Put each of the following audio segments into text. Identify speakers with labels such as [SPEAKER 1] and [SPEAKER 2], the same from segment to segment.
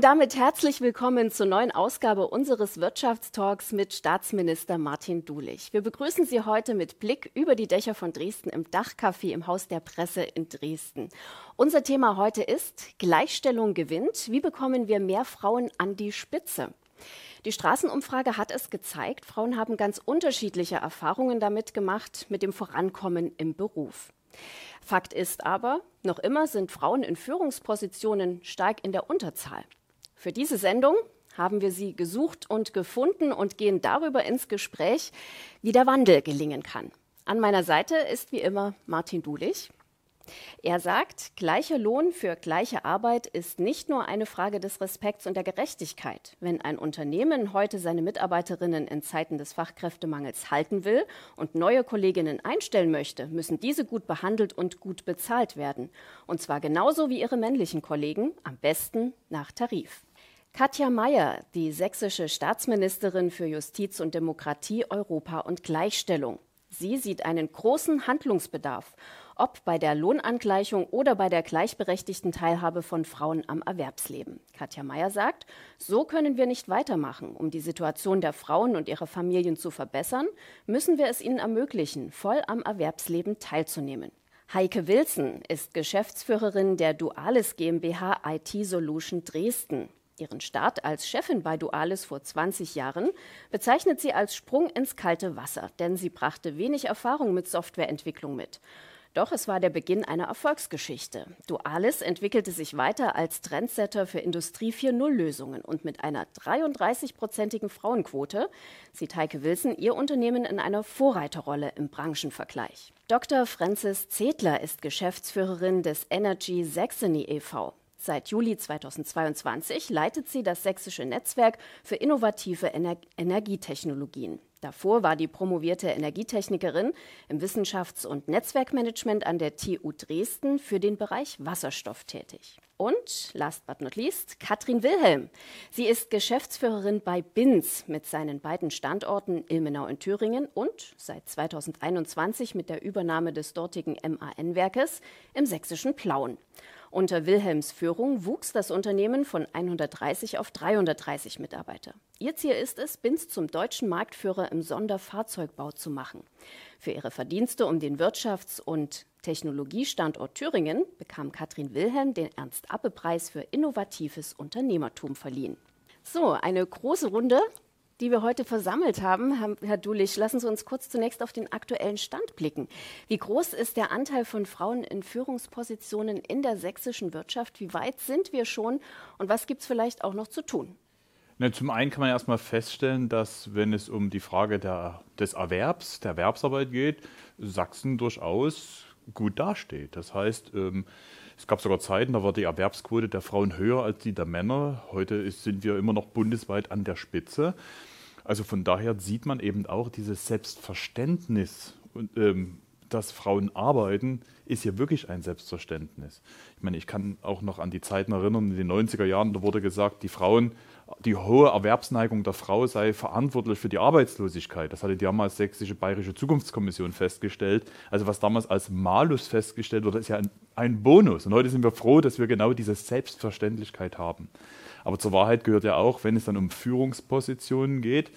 [SPEAKER 1] Und damit herzlich willkommen zur neuen Ausgabe unseres Wirtschaftstalks mit Staatsminister Martin Dulich. Wir begrüßen Sie heute mit Blick über die Dächer von Dresden im Dachcafé im Haus der Presse in Dresden. Unser Thema heute ist Gleichstellung gewinnt. Wie bekommen wir mehr Frauen an die Spitze? Die Straßenumfrage hat es gezeigt, Frauen haben ganz unterschiedliche Erfahrungen damit gemacht mit dem Vorankommen im Beruf. Fakt ist aber, noch immer sind Frauen in Führungspositionen stark in der Unterzahl. Für diese Sendung haben wir sie gesucht und gefunden und gehen darüber ins Gespräch, wie der Wandel gelingen kann. An meiner Seite ist wie immer Martin Dulich. Er sagt, gleicher Lohn für gleiche Arbeit ist nicht nur eine Frage des Respekts und der Gerechtigkeit. Wenn ein Unternehmen heute seine Mitarbeiterinnen in Zeiten des Fachkräftemangels halten will und neue Kolleginnen einstellen möchte, müssen diese gut behandelt und gut bezahlt werden. Und zwar genauso wie ihre männlichen Kollegen, am besten nach Tarif. Katja Mayer, die sächsische Staatsministerin für Justiz und Demokratie, Europa und Gleichstellung. Sie sieht einen großen Handlungsbedarf, ob bei der Lohnangleichung oder bei der gleichberechtigten Teilhabe von Frauen am Erwerbsleben. Katja Mayer sagt, so können wir nicht weitermachen. Um die Situation der Frauen und ihrer Familien zu verbessern, müssen wir es ihnen ermöglichen, voll am Erwerbsleben teilzunehmen. Heike Wilson ist Geschäftsführerin der Dualis GmbH IT Solution Dresden. Ihren Start als Chefin bei Dualis vor 20 Jahren bezeichnet sie als Sprung ins kalte Wasser, denn sie brachte wenig Erfahrung mit Softwareentwicklung mit. Doch es war der Beginn einer Erfolgsgeschichte. Dualis entwickelte sich weiter als Trendsetter für Industrie 4.0-Lösungen und mit einer 33-prozentigen Frauenquote sieht Heike Wilson ihr Unternehmen in einer Vorreiterrolle im Branchenvergleich. Dr. Frances Zedler ist Geschäftsführerin des Energy Saxony e.V. Seit Juli 2022 leitet sie das Sächsische Netzwerk für innovative Ener Energietechnologien. Davor war die promovierte Energietechnikerin im Wissenschafts- und Netzwerkmanagement an der TU Dresden für den Bereich Wasserstoff tätig. Und last but not least, Katrin Wilhelm. Sie ist Geschäftsführerin bei BINS mit seinen beiden Standorten Ilmenau in Thüringen und seit 2021 mit der Übernahme des dortigen MAN-Werkes im sächsischen Plauen. Unter Wilhelms Führung wuchs das Unternehmen von 130 auf 330 Mitarbeiter. Ihr Ziel ist es, Binz zum deutschen Marktführer im Sonderfahrzeugbau zu machen. Für ihre Verdienste um den Wirtschafts- und Technologiestandort Thüringen bekam Katrin Wilhelm den Ernst-Appe-Preis für innovatives Unternehmertum verliehen. So, eine große Runde die wir heute versammelt haben. Herr Dulich, lassen Sie uns kurz zunächst auf den aktuellen Stand blicken. Wie groß ist der Anteil von Frauen in Führungspositionen in der sächsischen Wirtschaft? Wie weit sind wir schon und was gibt es vielleicht auch noch zu tun?
[SPEAKER 2] Na, zum einen kann man erstmal feststellen, dass wenn es um die Frage der, des Erwerbs, der Erwerbsarbeit geht, Sachsen durchaus gut dasteht. Das heißt, ähm, es gab sogar Zeiten, da war die Erwerbsquote der Frauen höher als die der Männer. Heute ist, sind wir immer noch bundesweit an der Spitze. Also von daher sieht man eben auch dieses Selbstverständnis, ähm, dass Frauen arbeiten, ist hier wirklich ein Selbstverständnis. Ich meine, ich kann auch noch an die Zeiten erinnern, in den 90er Jahren, da wurde gesagt, die Frauen, die hohe Erwerbsneigung der Frau sei verantwortlich für die Arbeitslosigkeit. Das hatte die damals sächsische Bayerische Zukunftskommission festgestellt. Also was damals als Malus festgestellt wurde, ist ja ein, ein Bonus. Und heute sind wir froh, dass wir genau diese Selbstverständlichkeit haben. Aber zur Wahrheit gehört ja auch, wenn es dann um Führungspositionen geht,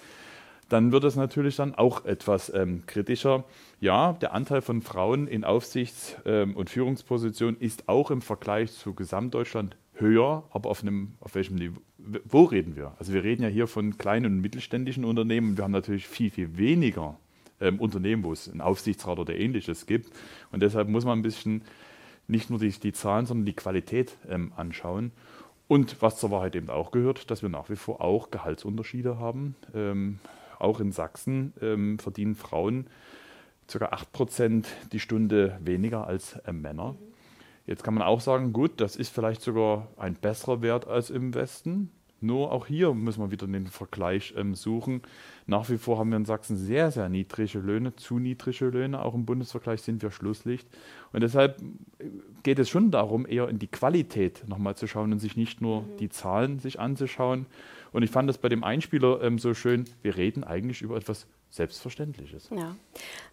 [SPEAKER 2] dann wird es natürlich dann auch etwas ähm, kritischer. Ja, der Anteil von Frauen in Aufsichts- ähm, und Führungspositionen ist auch im Vergleich zu Gesamtdeutschland höher, aber auf, einem, auf welchem Niveau? Wo reden wir? Also wir reden ja hier von kleinen und mittelständischen Unternehmen. Wir haben natürlich viel, viel weniger ähm, Unternehmen, wo es einen Aufsichtsrat oder ähnliches gibt. Und deshalb muss man ein bisschen nicht nur die, die Zahlen, sondern die Qualität ähm, anschauen. Und was zur Wahrheit eben auch gehört, dass wir nach wie vor auch Gehaltsunterschiede haben. Ähm, auch in Sachsen ähm, verdienen Frauen ca. 8% die Stunde weniger als äh, Männer. Jetzt kann man auch sagen, gut, das ist vielleicht sogar ein besserer Wert als im Westen. Nur auch hier müssen wir wieder den Vergleich ähm, suchen. Nach wie vor haben wir in Sachsen sehr, sehr niedrige Löhne, zu niedrige Löhne. Auch im Bundesvergleich sind wir Schlusslicht. Und deshalb geht es schon darum, eher in die Qualität nochmal zu schauen und sich nicht nur mhm. die Zahlen sich anzuschauen. Und ich fand das bei dem Einspieler ähm, so schön, wir reden eigentlich über etwas selbstverständlich ist.
[SPEAKER 1] Ja,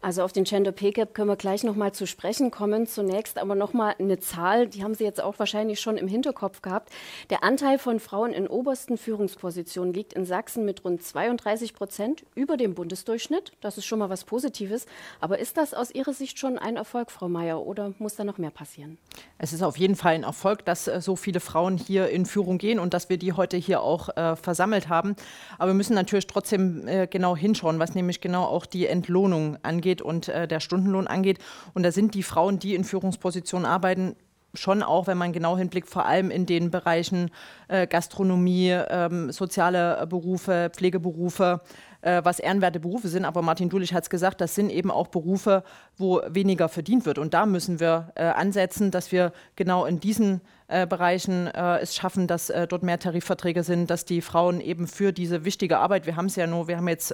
[SPEAKER 1] also auf den Gender Pay Gap können wir gleich nochmal zu sprechen kommen. Zunächst aber nochmal eine Zahl, die haben Sie jetzt auch wahrscheinlich schon im Hinterkopf gehabt. Der Anteil von Frauen in obersten Führungspositionen liegt in Sachsen mit rund 32 Prozent über dem Bundesdurchschnitt. Das ist schon mal was Positives. Aber ist das aus Ihrer Sicht schon ein Erfolg, Frau Mayer, oder muss da noch mehr passieren?
[SPEAKER 3] Es ist auf jeden Fall ein Erfolg, dass äh, so viele Frauen hier in Führung gehen und dass wir die heute hier auch äh, versammelt haben. Aber wir müssen natürlich trotzdem äh, genau hinschauen, was nämlich nämlich genau auch die Entlohnung angeht und äh, der Stundenlohn angeht. Und da sind die Frauen, die in Führungspositionen arbeiten, schon auch, wenn man genau hinblickt, vor allem in den Bereichen äh, Gastronomie, ähm, soziale Berufe, Pflegeberufe, äh, was ehrenwerte Berufe sind. Aber Martin Dulich hat es gesagt, das sind eben auch Berufe, wo weniger verdient wird. Und da müssen wir äh, ansetzen, dass wir genau in diesen äh, Bereichen äh, es schaffen, dass äh, dort mehr Tarifverträge sind, dass die Frauen eben für diese wichtige Arbeit, wir haben es ja nur, wir haben jetzt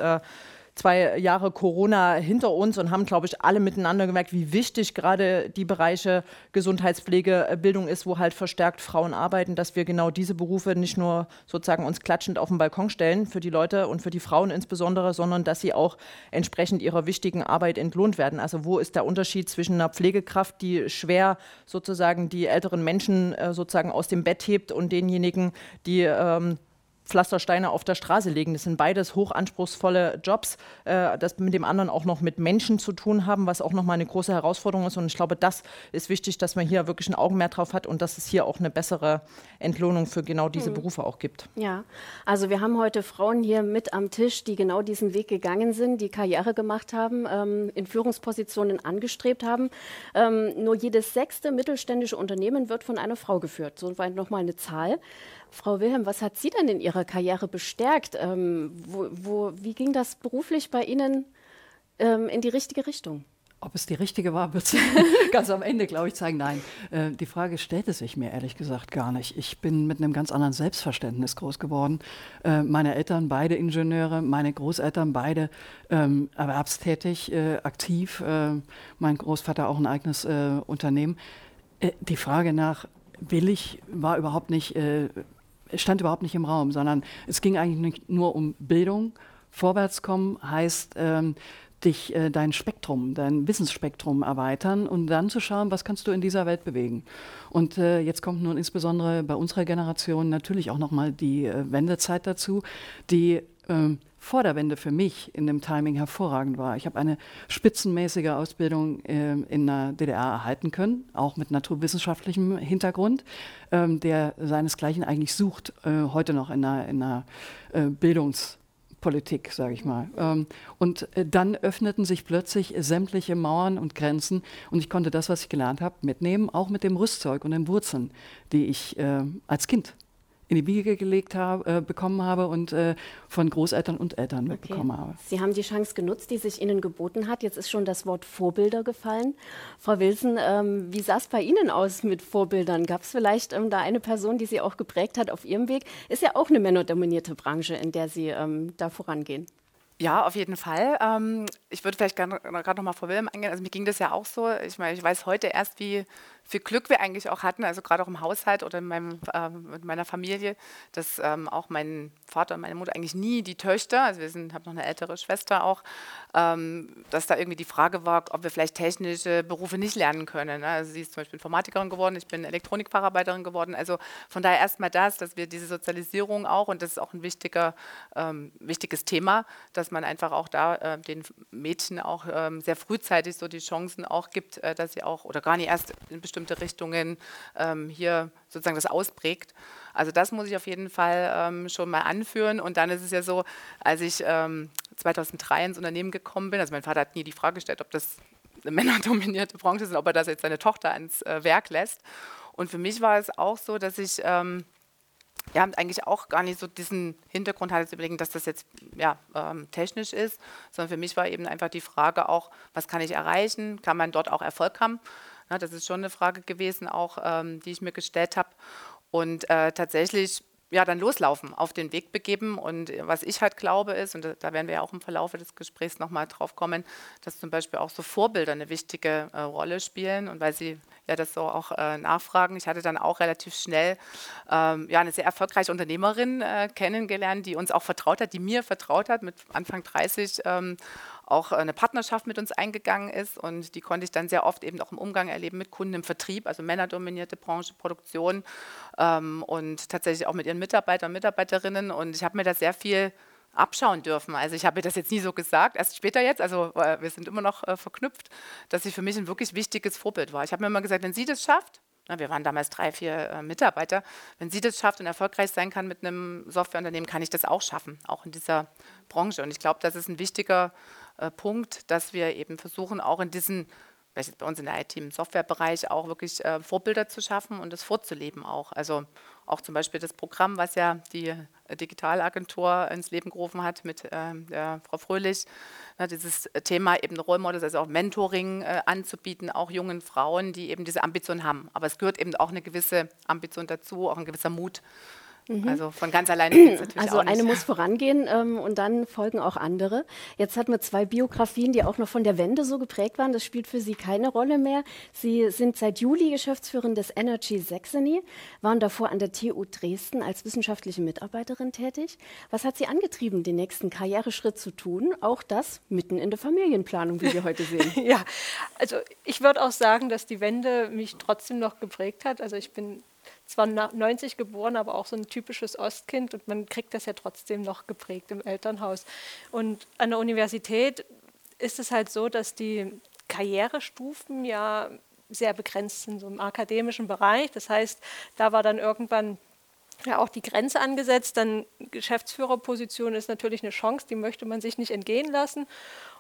[SPEAKER 3] zwei Jahre Corona hinter uns und haben, glaube ich, alle miteinander gemerkt, wie wichtig gerade die Bereiche Gesundheitspflege, äh, Bildung ist, wo halt verstärkt Frauen arbeiten, dass wir genau diese Berufe nicht nur sozusagen uns klatschend auf den Balkon stellen für die Leute und für die Frauen insbesondere, sondern dass sie auch entsprechend ihrer wichtigen Arbeit entlohnt werden. Also wo ist der Unterschied zwischen einer Pflegekraft, die schwer sozusagen die älteren Menschen äh, sozusagen aus dem Bett hebt und denjenigen, die ähm, Pflastersteine auf der Straße legen. Das sind beides hochanspruchsvolle Jobs, äh, das mit dem anderen auch noch mit Menschen zu tun haben, was auch nochmal eine große Herausforderung ist. Und ich glaube, das ist wichtig, dass man hier wirklich ein Augenmerk drauf hat und dass es hier auch eine bessere Entlohnung für genau diese mhm. Berufe auch gibt.
[SPEAKER 1] Ja, also wir haben heute Frauen hier mit am Tisch, die genau diesen Weg gegangen sind, die Karriere gemacht haben, ähm, in Führungspositionen angestrebt haben. Ähm, nur jedes sechste mittelständische Unternehmen wird von einer Frau geführt. So weit nochmal eine Zahl. Frau Wilhelm, was hat Sie denn in Ihrer Karriere bestärkt? Ähm, wo, wo, wie ging das beruflich bei Ihnen ähm, in die richtige Richtung?
[SPEAKER 4] Ob es die richtige war, wird ganz am Ende, glaube ich, zeigen. Nein, äh, die Frage stellte sich mir ehrlich gesagt gar nicht. Ich bin mit einem ganz anderen Selbstverständnis groß geworden. Äh, meine Eltern, beide Ingenieure, meine Großeltern, beide ähm, erwerbstätig, äh, aktiv. Äh, mein Großvater auch ein eigenes äh, Unternehmen. Äh, die Frage nach, will ich, war überhaupt nicht stand überhaupt nicht im Raum, sondern es ging eigentlich nur um Bildung. Vorwärtskommen heißt, ähm, dich äh, dein Spektrum, dein Wissensspektrum erweitern und dann zu schauen, was kannst du in dieser Welt bewegen. Und äh, jetzt kommt nun insbesondere bei unserer Generation natürlich auch nochmal die äh, Wendezeit dazu, die ähm, vor der Wende für mich in dem Timing hervorragend war. Ich habe eine spitzenmäßige Ausbildung äh, in der DDR erhalten können, auch mit naturwissenschaftlichem Hintergrund, ähm, der seinesgleichen eigentlich sucht, äh, heute noch in einer, in äh, Bildungspolitik, sage ich mal. Ähm, und äh, dann öffneten sich plötzlich sämtliche Mauern und Grenzen und ich konnte das, was ich gelernt habe, mitnehmen, auch mit dem Rüstzeug und den Wurzeln, die ich äh, als Kind in die Wiege gelegt habe, äh, bekommen habe und äh, von Großeltern und Eltern okay. mitbekommen habe.
[SPEAKER 1] Sie haben die Chance genutzt, die sich Ihnen geboten hat. Jetzt ist schon das Wort Vorbilder gefallen. Frau Wilson, ähm, wie sah es bei Ihnen aus mit Vorbildern? Gab es vielleicht ähm, da eine Person, die Sie auch geprägt hat auf Ihrem Weg? Ist ja auch eine männerdominierte Branche, in der Sie ähm, da vorangehen.
[SPEAKER 5] Ja, auf jeden Fall. Ich würde vielleicht gerade noch mal vor Wilhelm eingehen. Also mir ging das ja auch so. Ich meine, ich weiß heute erst, wie viel Glück wir eigentlich auch hatten, also gerade auch im Haushalt oder in meinem, äh, mit meiner Familie, dass ähm, auch mein Vater und meine Mutter eigentlich nie die Töchter, also wir sind, haben noch eine ältere Schwester auch, ähm, dass da irgendwie die Frage war, ob wir vielleicht technische Berufe nicht lernen können. Ne? Also sie ist zum Beispiel Informatikerin geworden, ich bin Elektronikfacharbeiterin geworden. Also von daher erstmal das, dass wir diese Sozialisierung auch, und das ist auch ein wichtiger, ähm, wichtiges Thema, dass man einfach auch da äh, den Mädchen auch ähm, sehr frühzeitig so die Chancen auch gibt, äh, dass sie auch, oder gar nicht erst in bestimmte Richtungen ähm, hier sozusagen das ausprägt. Also das muss ich auf jeden Fall ähm, schon mal anführen. Und dann ist es ja so, als ich ähm, 2003 ins Unternehmen gekommen bin, also mein Vater hat nie die Frage gestellt, ob das eine männerdominierte Branche ist, ob er das jetzt seine Tochter ans äh, Werk lässt. Und für mich war es auch so, dass ich ähm, ja, eigentlich auch gar nicht so diesen Hintergrund hatte zu überlegen, dass das jetzt ja, ähm, technisch ist, sondern für mich war eben einfach die Frage auch, was kann ich erreichen? Kann man dort auch Erfolg haben? Ja, das ist schon eine Frage gewesen, auch ähm, die ich mir gestellt habe. Und äh, tatsächlich ja, dann loslaufen, auf den Weg begeben. Und was ich halt glaube ist, und da werden wir ja auch im Verlauf des Gesprächs nochmal drauf kommen, dass zum Beispiel auch so Vorbilder eine wichtige äh, Rolle spielen. Und weil Sie ja das so auch äh, nachfragen, ich hatte dann auch relativ schnell ähm, ja, eine sehr erfolgreiche Unternehmerin äh, kennengelernt, die uns auch vertraut hat, die mir vertraut hat, mit Anfang 30 ähm, auch eine Partnerschaft mit uns eingegangen ist und die konnte ich dann sehr oft eben auch im Umgang erleben mit Kunden im Vertrieb, also männerdominierte Branche, Produktion ähm, und tatsächlich auch mit ihren Mitarbeitern und Mitarbeiterinnen und ich habe mir da sehr viel abschauen dürfen. Also ich habe das jetzt nie so gesagt, erst später jetzt, also äh, wir sind immer noch äh, verknüpft, dass sie für mich ein wirklich wichtiges Vorbild war. Ich habe mir immer gesagt, wenn sie das schafft, na, wir waren damals drei, vier äh, Mitarbeiter, wenn sie das schafft und erfolgreich sein kann mit einem Softwareunternehmen, kann ich das auch schaffen, auch in dieser Branche. Und ich glaube, das ist ein wichtiger äh, Punkt, dass wir eben versuchen, auch in diesen, bei uns in der IT im Softwarebereich, auch wirklich äh, Vorbilder zu schaffen und das vorzuleben auch. Also auch zum Beispiel das Programm, was ja die äh, Digitalagentur ins Leben gerufen hat mit äh, der Frau Fröhlich, ne, dieses Thema eben Role Models, also auch Mentoring äh, anzubieten, auch jungen Frauen, die eben diese Ambition haben. Aber es gehört eben auch eine gewisse Ambition dazu, auch ein gewisser Mut. Mhm. Also von ganz alleine geht natürlich
[SPEAKER 1] Also eine muss vorangehen ähm, und dann folgen auch andere. Jetzt hatten wir zwei Biografien, die auch noch von der Wende so geprägt waren. Das spielt für Sie keine Rolle mehr. Sie sind seit Juli Geschäftsführerin des Energy Saxony, waren davor an der TU Dresden als wissenschaftliche Mitarbeiterin tätig. Was hat Sie angetrieben, den nächsten Karriereschritt zu tun? Auch das mitten in der Familienplanung, wie wir heute sehen.
[SPEAKER 6] ja, also ich würde auch sagen, dass die Wende mich trotzdem noch geprägt hat. Also ich bin zwar 90 geboren, aber auch so ein typisches Ostkind und man kriegt das ja trotzdem noch geprägt im Elternhaus. Und an der Universität ist es halt so, dass die Karrierestufen ja sehr begrenzt sind, so im akademischen Bereich. Das heißt, da war dann irgendwann ja auch die Grenze angesetzt. Dann Geschäftsführerposition ist natürlich eine Chance, die möchte man sich nicht entgehen lassen.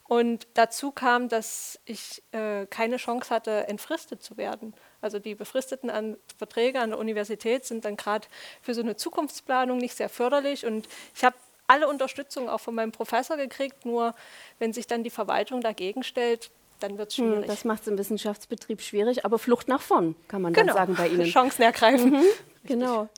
[SPEAKER 6] Und dazu kam, dass ich äh, keine Chance hatte, entfristet zu werden. Also die befristeten an Verträge an der Universität sind dann gerade für so eine Zukunftsplanung nicht sehr förderlich. Und ich habe alle Unterstützung auch von meinem Professor gekriegt, nur wenn sich dann die Verwaltung dagegen stellt, dann wird es hm, schwierig.
[SPEAKER 1] Das macht es im Wissenschaftsbetrieb schwierig, aber Flucht nach vorn, kann man genau. dann sagen bei Ihnen.
[SPEAKER 6] Chancen ergreifen. Mhm.
[SPEAKER 1] Genau.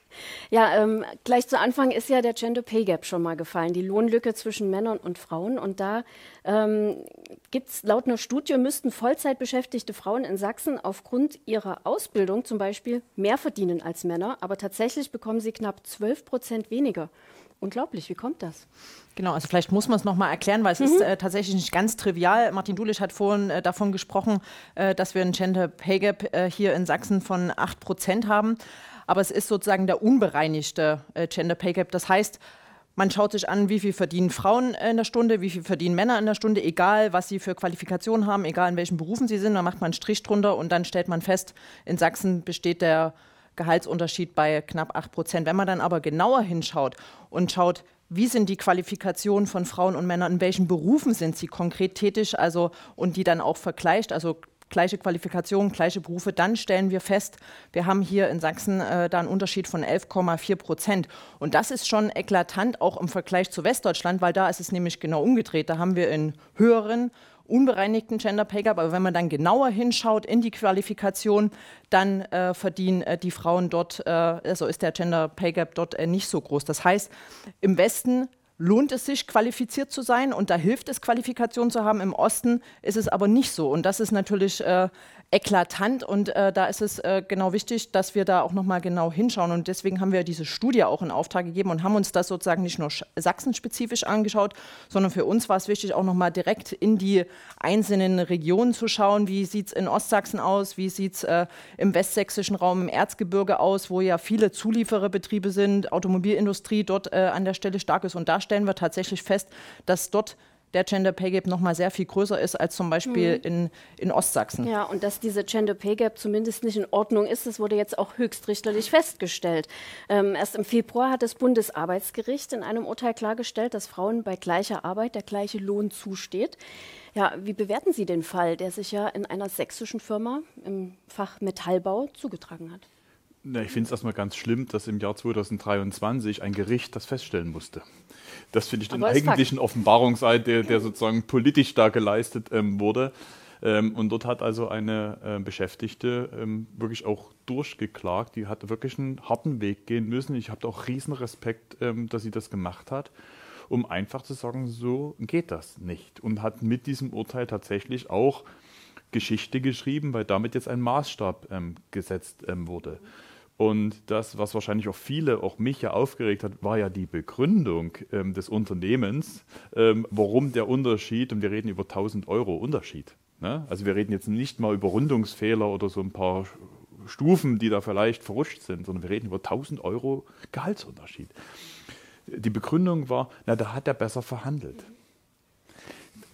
[SPEAKER 1] Ja, ähm, gleich zu Anfang ist ja der Gender Pay Gap schon mal gefallen, die Lohnlücke zwischen Männern und Frauen. Und da ähm, gibt es laut einer Studie, müssten Vollzeitbeschäftigte Frauen in Sachsen aufgrund ihrer Ausbildung zum Beispiel mehr verdienen als Männer, aber tatsächlich bekommen sie knapp 12 Prozent weniger. Unglaublich, wie kommt das?
[SPEAKER 3] Genau, also vielleicht muss man es nochmal erklären, weil es mhm. ist äh, tatsächlich nicht ganz trivial. Martin Dulisch hat vorhin äh, davon gesprochen, äh, dass wir ein Gender Pay Gap äh, hier in Sachsen von 8 Prozent haben aber es ist sozusagen der unbereinigte äh, Gender Pay Gap. Das heißt, man schaut sich an, wie viel verdienen Frauen in der Stunde, wie viel verdienen Männer in der Stunde, egal was sie für Qualifikationen haben, egal in welchen Berufen sie sind. Da macht man einen Strich drunter und dann stellt man fest, in Sachsen besteht der Gehaltsunterschied bei knapp 8 Prozent. Wenn man dann aber genauer hinschaut und schaut, wie sind die Qualifikationen von Frauen und Männern, in welchen Berufen sind sie konkret tätig, also und die dann auch vergleicht, also gleiche Qualifikation, gleiche Berufe, dann stellen wir fest, wir haben hier in Sachsen äh, da einen Unterschied von 11,4 Prozent. Und das ist schon eklatant, auch im Vergleich zu Westdeutschland, weil da ist es nämlich genau umgedreht. Da haben wir in höheren unbereinigten Gender Pay Gap, aber wenn man dann genauer hinschaut in die Qualifikation, dann äh, verdienen äh, die Frauen dort, äh, also ist der Gender Pay Gap dort äh, nicht so groß. Das heißt, im Westen lohnt es sich, qualifiziert zu sein und da hilft es, Qualifikation zu haben. Im Osten ist es aber nicht so. Und das ist natürlich äh, eklatant und äh, da ist es äh, genau wichtig, dass wir da auch nochmal genau hinschauen. Und deswegen haben wir diese Studie auch in Auftrag gegeben und haben uns das sozusagen nicht nur sachsenspezifisch angeschaut, sondern für uns war es wichtig, auch nochmal direkt in die einzelnen Regionen zu schauen, wie sieht es in Ostsachsen aus, wie sieht es äh, im westsächsischen Raum, im Erzgebirge aus, wo ja viele Zuliefererbetriebe sind, Automobilindustrie dort äh, an der Stelle stark ist. Und da stellen wir tatsächlich fest, dass dort der Gender Pay Gap noch mal sehr viel größer ist als zum Beispiel mhm. in, in Ostsachsen.
[SPEAKER 1] Ja, und dass diese Gender Pay Gap zumindest nicht in Ordnung ist, das wurde jetzt auch höchstrichterlich festgestellt. Ähm, erst im Februar hat das Bundesarbeitsgericht in einem Urteil klargestellt, dass Frauen bei gleicher Arbeit der gleiche Lohn zusteht. Ja, wie bewerten Sie den Fall, der sich ja in einer sächsischen Firma im Fach Metallbau zugetragen hat?
[SPEAKER 2] Na, ich finde es erstmal ganz schlimm, dass im Jahr 2023 ein Gericht das feststellen musste. Das finde ich den eigentlichen Offenbarungseid, der, der sozusagen politisch da geleistet ähm, wurde. Ähm, und dort hat also eine äh, Beschäftigte ähm, wirklich auch durchgeklagt. Die hat wirklich einen harten Weg gehen müssen. Ich habe auch riesen Respekt, ähm, dass sie das gemacht hat, um einfach zu sagen, so geht das nicht. Und hat mit diesem Urteil tatsächlich auch Geschichte geschrieben, weil damit jetzt ein Maßstab ähm, gesetzt ähm, wurde. Und das, was wahrscheinlich auch viele, auch mich ja aufgeregt hat, war ja die Begründung ähm, des Unternehmens, ähm, warum der Unterschied, und wir reden über 1000 Euro Unterschied. Ne? Also wir reden jetzt nicht mal über Rundungsfehler oder so ein paar Stufen, die da vielleicht verrutscht sind, sondern wir reden über 1000 Euro Gehaltsunterschied. Die Begründung war, na, da hat er besser verhandelt.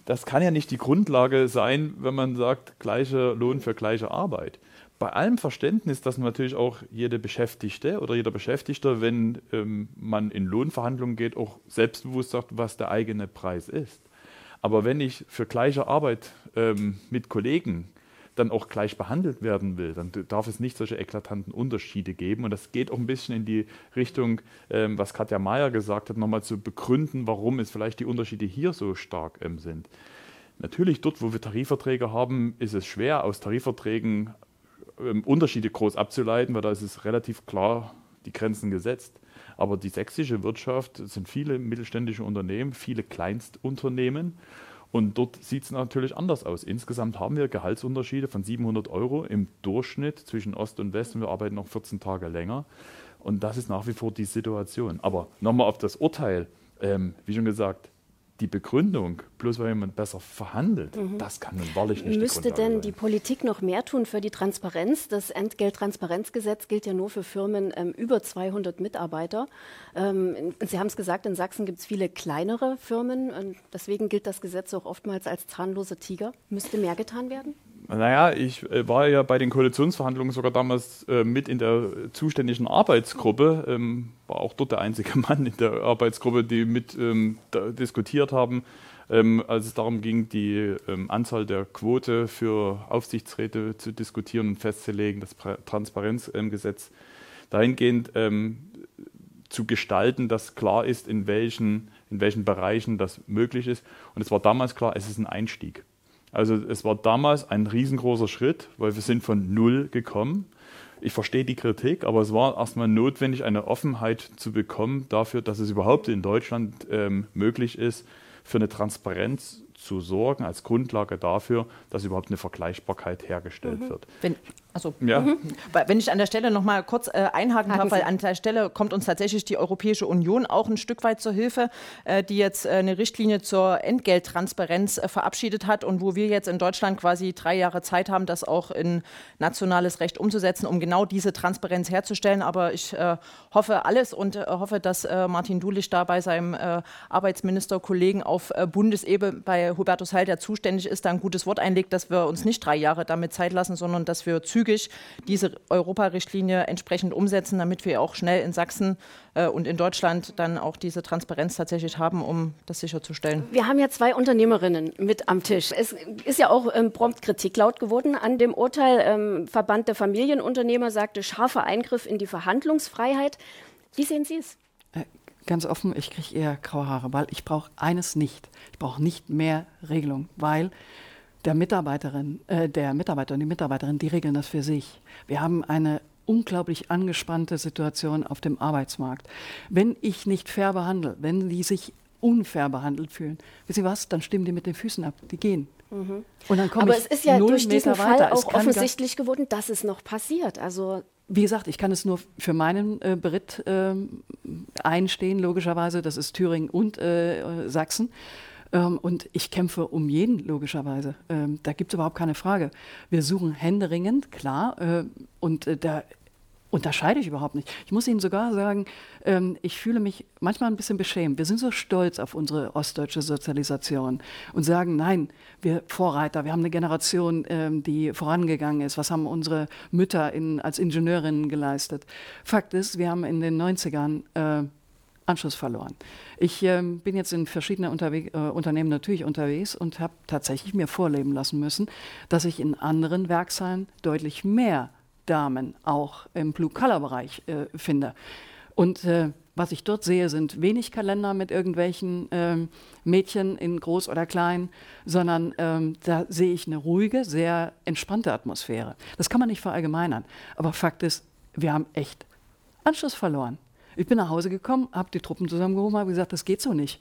[SPEAKER 2] Das kann ja nicht die Grundlage sein, wenn man sagt, gleicher Lohn für gleiche Arbeit bei allem Verständnis, dass natürlich auch jede Beschäftigte oder jeder Beschäftigte, wenn ähm, man in Lohnverhandlungen geht, auch selbstbewusst sagt, was der eigene Preis ist. Aber wenn ich für gleiche Arbeit ähm, mit Kollegen dann auch gleich behandelt werden will, dann darf es nicht solche eklatanten Unterschiede geben. Und das geht auch ein bisschen in die Richtung, ähm, was Katja Mayer gesagt hat, nochmal zu begründen, warum es vielleicht die Unterschiede hier so stark ähm, sind. Natürlich, dort, wo wir Tarifverträge haben, ist es schwer, aus Tarifverträgen Unterschiede groß abzuleiten, weil da ist es relativ klar die Grenzen gesetzt. Aber die sächsische Wirtschaft sind viele mittelständische Unternehmen, viele Kleinstunternehmen. Und dort sieht es natürlich anders aus. Insgesamt haben wir Gehaltsunterschiede von 700 Euro im Durchschnitt zwischen Ost und West und wir arbeiten noch 14 Tage länger. Und das ist nach wie vor die Situation. Aber nochmal auf das Urteil. Ähm, wie schon gesagt, die Begründung, bloß weil jemand besser verhandelt, mhm. das kann nun wahrlich nicht
[SPEAKER 1] Müsste
[SPEAKER 2] die
[SPEAKER 1] denn
[SPEAKER 2] sein.
[SPEAKER 1] die Politik noch mehr tun für die Transparenz? Das Entgelttransparenzgesetz gilt ja nur für Firmen ähm, über 200 Mitarbeiter. Ähm, Sie haben es gesagt, in Sachsen gibt es viele kleinere Firmen. Und deswegen gilt das Gesetz auch oftmals als zahnloser Tiger. Müsste mehr getan werden?
[SPEAKER 2] Naja, ich äh, war ja bei den Koalitionsverhandlungen sogar damals äh, mit in der zuständigen Arbeitsgruppe, ähm, war auch dort der einzige Mann in der Arbeitsgruppe, die mit ähm, diskutiert haben, ähm, als es darum ging, die ähm, Anzahl der Quote für Aufsichtsräte zu diskutieren und festzulegen, das Transparenzgesetz dahingehend ähm, zu gestalten, dass klar ist, in welchen, in welchen Bereichen das möglich ist. Und es war damals klar, es ist ein Einstieg. Also es war damals ein riesengroßer Schritt, weil wir sind von null gekommen. Ich verstehe die Kritik, aber es war erstmal notwendig, eine Offenheit zu bekommen dafür, dass es überhaupt in Deutschland ähm, möglich ist, für eine Transparenz zu sorgen, als Grundlage dafür, dass überhaupt eine Vergleichbarkeit hergestellt mhm. wird.
[SPEAKER 3] Wenn, also, ja. Mhm. Wenn ich an der Stelle noch mal kurz äh, einhaken darf, weil an der Stelle kommt uns tatsächlich die Europäische Union auch ein Stück weit zur Hilfe, äh, die jetzt äh, eine Richtlinie zur Entgelttransparenz äh, verabschiedet hat und wo wir jetzt in Deutschland quasi drei Jahre Zeit haben, das auch in nationales Recht umzusetzen, um genau diese Transparenz herzustellen. Aber ich äh, hoffe alles und äh, hoffe, dass Martin Dulich da bei seinem Arbeitsministerkollegen auf Bundesebene bei Hubertus Heil, der zuständig ist, da ein gutes Wort einlegt, dass wir uns nicht drei Jahre damit Zeit lassen, sondern dass wir zügig zügig diese Europarichtlinie entsprechend umsetzen, damit wir auch schnell in Sachsen äh, und in Deutschland dann auch diese Transparenz tatsächlich haben, um das sicherzustellen.
[SPEAKER 1] Wir haben ja zwei Unternehmerinnen mit am Tisch. Es ist ja auch ähm, prompt Kritik laut geworden an dem Urteil. Ähm, Verband der Familienunternehmer sagte scharfer Eingriff in die Verhandlungsfreiheit. Wie sehen Sie es?
[SPEAKER 4] Äh, ganz offen, ich kriege eher graue Haare, weil ich brauche eines nicht. Ich brauche nicht mehr Regelung, weil der Mitarbeiterin, äh, der Mitarbeiter und die Mitarbeiterin, die regeln das für sich. Wir haben eine unglaublich angespannte Situation auf dem Arbeitsmarkt. Wenn ich nicht fair behandle, wenn die sich unfair behandelt fühlen, wissen Sie was, dann stimmen die mit den Füßen ab, die gehen.
[SPEAKER 1] Mhm. Und dann Aber es ist ja durch diesen Meter Fall auch offensichtlich geworden, dass es noch passiert. Also
[SPEAKER 4] wie gesagt, ich kann es nur für meinen äh, Beritt äh, einstehen, logischerweise. Das ist Thüringen und äh, Sachsen. Ähm, und ich kämpfe um jeden, logischerweise. Ähm, da gibt es überhaupt keine Frage. Wir suchen händeringend, klar. Äh, und äh, da unterscheide ich überhaupt nicht. Ich muss Ihnen sogar sagen, ähm, ich fühle mich manchmal ein bisschen beschämt. Wir sind so stolz auf unsere ostdeutsche Sozialisation und sagen, nein, wir Vorreiter, wir haben eine Generation, ähm, die vorangegangen ist. Was haben unsere Mütter in, als Ingenieurinnen geleistet? Fakt ist, wir haben in den 90ern äh, Anschluss verloren. Ich äh, bin jetzt in verschiedenen äh, Unternehmen natürlich unterwegs und habe tatsächlich mir vorleben lassen müssen, dass ich in anderen Werkshallen deutlich mehr Damen auch im Blue-Color-Bereich äh, finde. Und äh, was ich dort sehe, sind wenig Kalender mit irgendwelchen ähm, Mädchen in groß oder klein, sondern ähm, da sehe ich eine ruhige, sehr entspannte Atmosphäre. Das kann man nicht verallgemeinern. Aber Fakt ist, wir haben echt Anschluss verloren. Ich bin nach Hause gekommen, habe die Truppen zusammengehoben, habe gesagt, das geht so nicht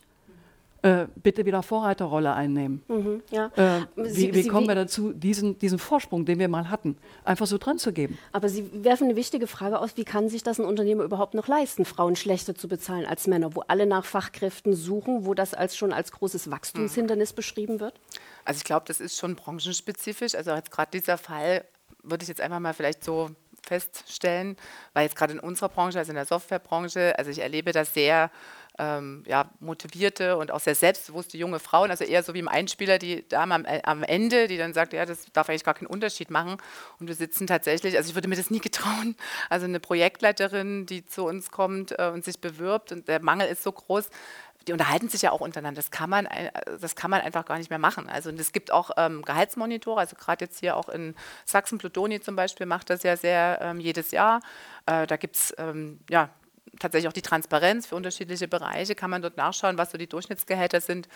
[SPEAKER 4] äh, bitte wieder Vorreiterrolle einnehmen. Mhm, ja. äh, Sie, wie, wie Sie, kommen wir dazu, diesen, diesen Vorsprung, den wir mal hatten, einfach so dran zu geben?
[SPEAKER 1] Aber Sie werfen eine wichtige Frage aus, wie kann sich das ein Unternehmer überhaupt noch leisten, Frauen schlechter zu bezahlen als Männer, wo alle nach Fachkräften suchen, wo das als schon als großes Wachstumshindernis mhm. beschrieben wird?
[SPEAKER 5] Also ich glaube, das ist schon branchenspezifisch. Also jetzt gerade dieser Fall würde ich jetzt einfach mal vielleicht so feststellen, weil jetzt gerade in unserer Branche, also in der Softwarebranche, also ich erlebe das sehr ähm, ja, motivierte und auch sehr selbstbewusste junge Frauen, also eher so wie im Einspieler, die Dame am, äh, am, Ende, die dann sagt, ja, das darf eigentlich gar keinen Unterschied machen. Und wir sitzen tatsächlich, also ich würde mir das nie getrauen, also eine Projektleiterin, die zu uns kommt äh, und sich bewirbt und der Mangel ist so groß, die unterhalten sich ja auch untereinander. Das kann man, äh, das kann man einfach gar nicht mehr machen. Also es gibt auch ähm, Gehaltsmonitore, also gerade jetzt hier auch in Sachsen, Plutoni zum Beispiel macht das ja sehr ähm, jedes Jahr. Äh, da gibt es ähm, ja, tatsächlich auch die Transparenz für unterschiedliche Bereiche, kann man dort nachschauen, was so die Durchschnittsgehälter sind.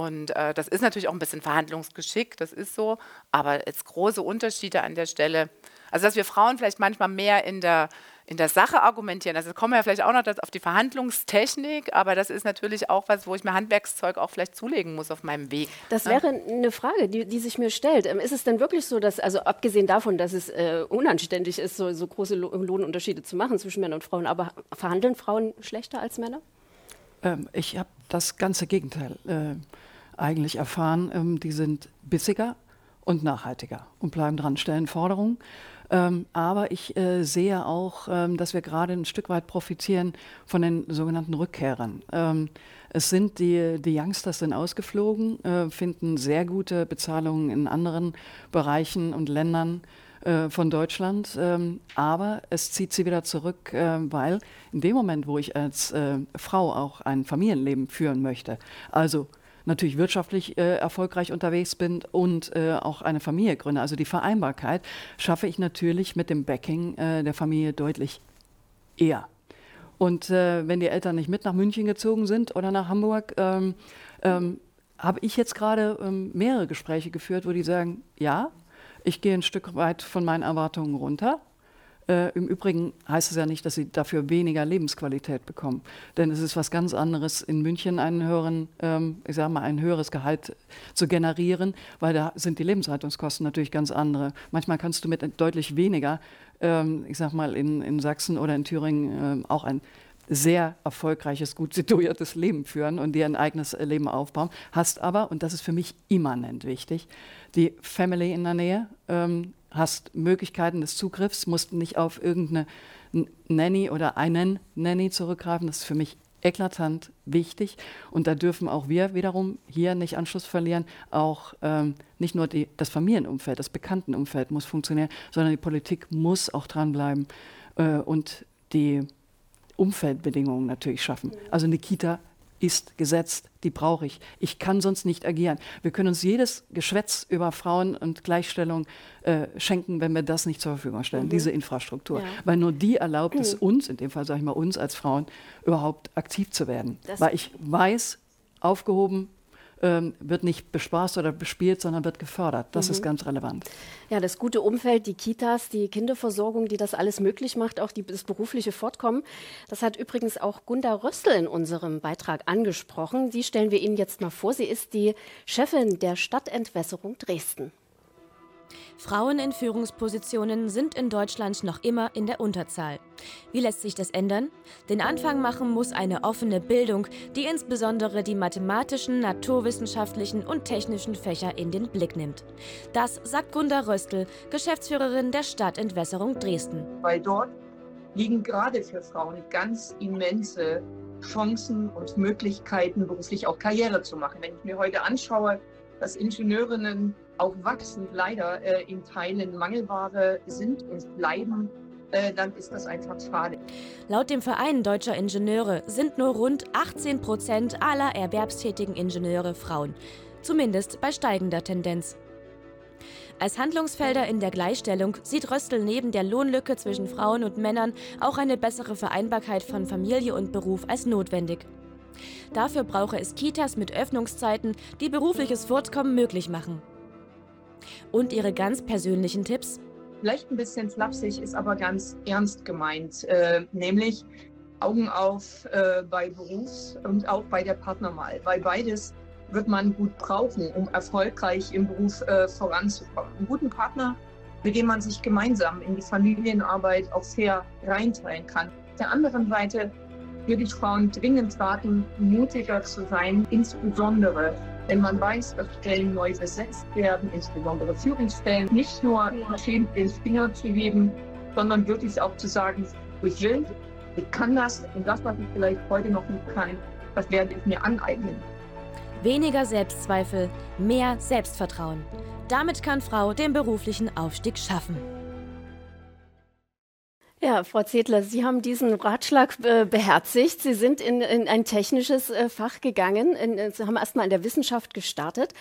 [SPEAKER 5] Und äh, das ist natürlich auch ein bisschen Verhandlungsgeschick, das ist so, aber jetzt große Unterschiede an der Stelle. Also dass wir Frauen vielleicht manchmal mehr in der in der Sache argumentieren. Also kommen wir ja vielleicht auch noch auf die Verhandlungstechnik, aber das ist natürlich auch was, wo ich mir Handwerkszeug auch vielleicht zulegen muss auf meinem Weg.
[SPEAKER 1] Das wäre eine Frage, die, die sich mir stellt. Ähm, ist es denn wirklich so, dass, also abgesehen davon, dass es äh, unanständig ist, so, so große Lohnunterschiede zu machen zwischen Männern und Frauen, aber verhandeln Frauen schlechter als Männer?
[SPEAKER 4] Ähm, ich habe das ganze Gegenteil äh, eigentlich erfahren. Ähm, die sind bissiger und nachhaltiger und bleiben dran, stellen Forderungen. Ähm, aber ich äh, sehe auch, ähm, dass wir gerade ein Stück weit profitieren von den sogenannten Rückkehrern. Ähm, es sind die, die Youngsters sind ausgeflogen, äh, finden sehr gute Bezahlungen in anderen Bereichen und Ländern äh, von Deutschland. Ähm, aber es zieht sie wieder zurück, äh, weil in dem Moment, wo ich als äh, Frau auch ein Familienleben führen möchte, also natürlich wirtschaftlich äh, erfolgreich unterwegs bin und äh, auch eine Familie gründe. Also die Vereinbarkeit schaffe ich natürlich mit dem Backing äh, der Familie deutlich eher. Und äh, wenn die Eltern nicht mit nach München gezogen sind oder nach Hamburg, ähm, ähm, habe ich jetzt gerade ähm, mehrere Gespräche geführt, wo die sagen, ja, ich gehe ein Stück weit von meinen Erwartungen runter. Äh, Im Übrigen heißt es ja nicht, dass sie dafür weniger Lebensqualität bekommen. Denn es ist was ganz anderes, in München einen höheren, ähm, ich sage mal, ein höheres Gehalt zu generieren, weil da sind die Lebenshaltungskosten natürlich ganz andere. Manchmal kannst du mit deutlich weniger, ähm, ich sage mal, in, in Sachsen oder in Thüringen äh, auch ein sehr erfolgreiches, gut situiertes Leben führen und dir ein eigenes Leben aufbauen. Hast aber, und das ist für mich immanent wichtig, die Family in der Nähe, ähm, hast Möglichkeiten des Zugriffs, musst nicht auf irgendeine Nanny oder einen Nanny zurückgreifen. Das ist für mich eklatant wichtig. Und da dürfen auch wir wiederum hier nicht Anschluss verlieren. Auch ähm, nicht nur die, das Familienumfeld, das Bekanntenumfeld muss funktionieren, sondern die Politik muss auch dranbleiben äh, und die Umfeldbedingungen natürlich schaffen. Also eine Kita ist gesetzt, die brauche ich. Ich kann sonst nicht agieren. Wir können uns jedes Geschwätz über Frauen und Gleichstellung äh, schenken, wenn wir das nicht zur Verfügung stellen, mhm. diese Infrastruktur. Ja. Weil nur die erlaubt mhm. es uns, in dem Fall sage ich mal uns als Frauen, überhaupt aktiv zu werden. Das Weil ich weiß, aufgehoben, ähm, wird nicht bespaßt oder bespielt, sondern wird gefördert. Das mhm. ist ganz relevant.
[SPEAKER 1] Ja, das gute Umfeld, die Kitas, die Kinderversorgung, die das alles möglich macht, auch die, das berufliche Fortkommen. Das hat übrigens auch Gunda Röstl in unserem Beitrag angesprochen. Die stellen wir Ihnen jetzt mal vor. Sie ist die Chefin der Stadtentwässerung Dresden.
[SPEAKER 7] Frauen in Führungspositionen sind in Deutschland noch immer in der Unterzahl. Wie lässt sich das ändern? Den Anfang machen muss eine offene Bildung, die insbesondere die mathematischen, naturwissenschaftlichen und technischen Fächer in den Blick nimmt. Das sagt Gunda Röstl, Geschäftsführerin der Stadtentwässerung Dresden.
[SPEAKER 8] Weil dort liegen gerade für Frauen ganz immense Chancen und Möglichkeiten, beruflich auch Karriere zu machen. Wenn ich mir heute anschaue, dass Ingenieurinnen auch wachsend leider äh, in Teilen Mangelware sind und bleiben, äh, dann ist das einfach schade.
[SPEAKER 7] Laut dem Verein Deutscher Ingenieure sind nur rund 18 Prozent aller erwerbstätigen Ingenieure Frauen. Zumindest bei steigender Tendenz. Als Handlungsfelder in der Gleichstellung sieht Röstl neben der Lohnlücke zwischen Frauen und Männern auch eine bessere Vereinbarkeit von Familie und Beruf als notwendig. Dafür brauche es Kitas mit Öffnungszeiten, die berufliches Fortkommen möglich machen. Und ihre ganz persönlichen Tipps?
[SPEAKER 8] Vielleicht ein bisschen flapsig, ist aber ganz ernst gemeint, äh, nämlich Augen auf äh, bei Berufs- und auch bei der Partnerwahl, weil beides wird man gut brauchen, um erfolgreich im Beruf äh, voranzukommen. Einen guten Partner, mit dem man sich gemeinsam in die Familienarbeit auch fair reinteilen kann. Auf der anderen Seite würde ich Frauen dringend raten, mutiger zu sein, insbesondere wenn man weiß, dass Stellen neu besetzt werden, insbesondere Führungsstellen, nicht nur schön den Finger zu heben, sondern wirklich auch zu sagen, ich will, ich kann das und das, was ich vielleicht heute noch nicht kann, das werde ich mir aneignen.
[SPEAKER 7] Weniger Selbstzweifel, mehr Selbstvertrauen. Damit kann Frau den beruflichen Aufstieg schaffen.
[SPEAKER 1] Ja, Frau Zedler, Sie haben diesen Ratschlag äh, beherzigt. Sie sind in, in ein technisches äh, Fach gegangen. In, äh, Sie haben erstmal in der Wissenschaft gestartet.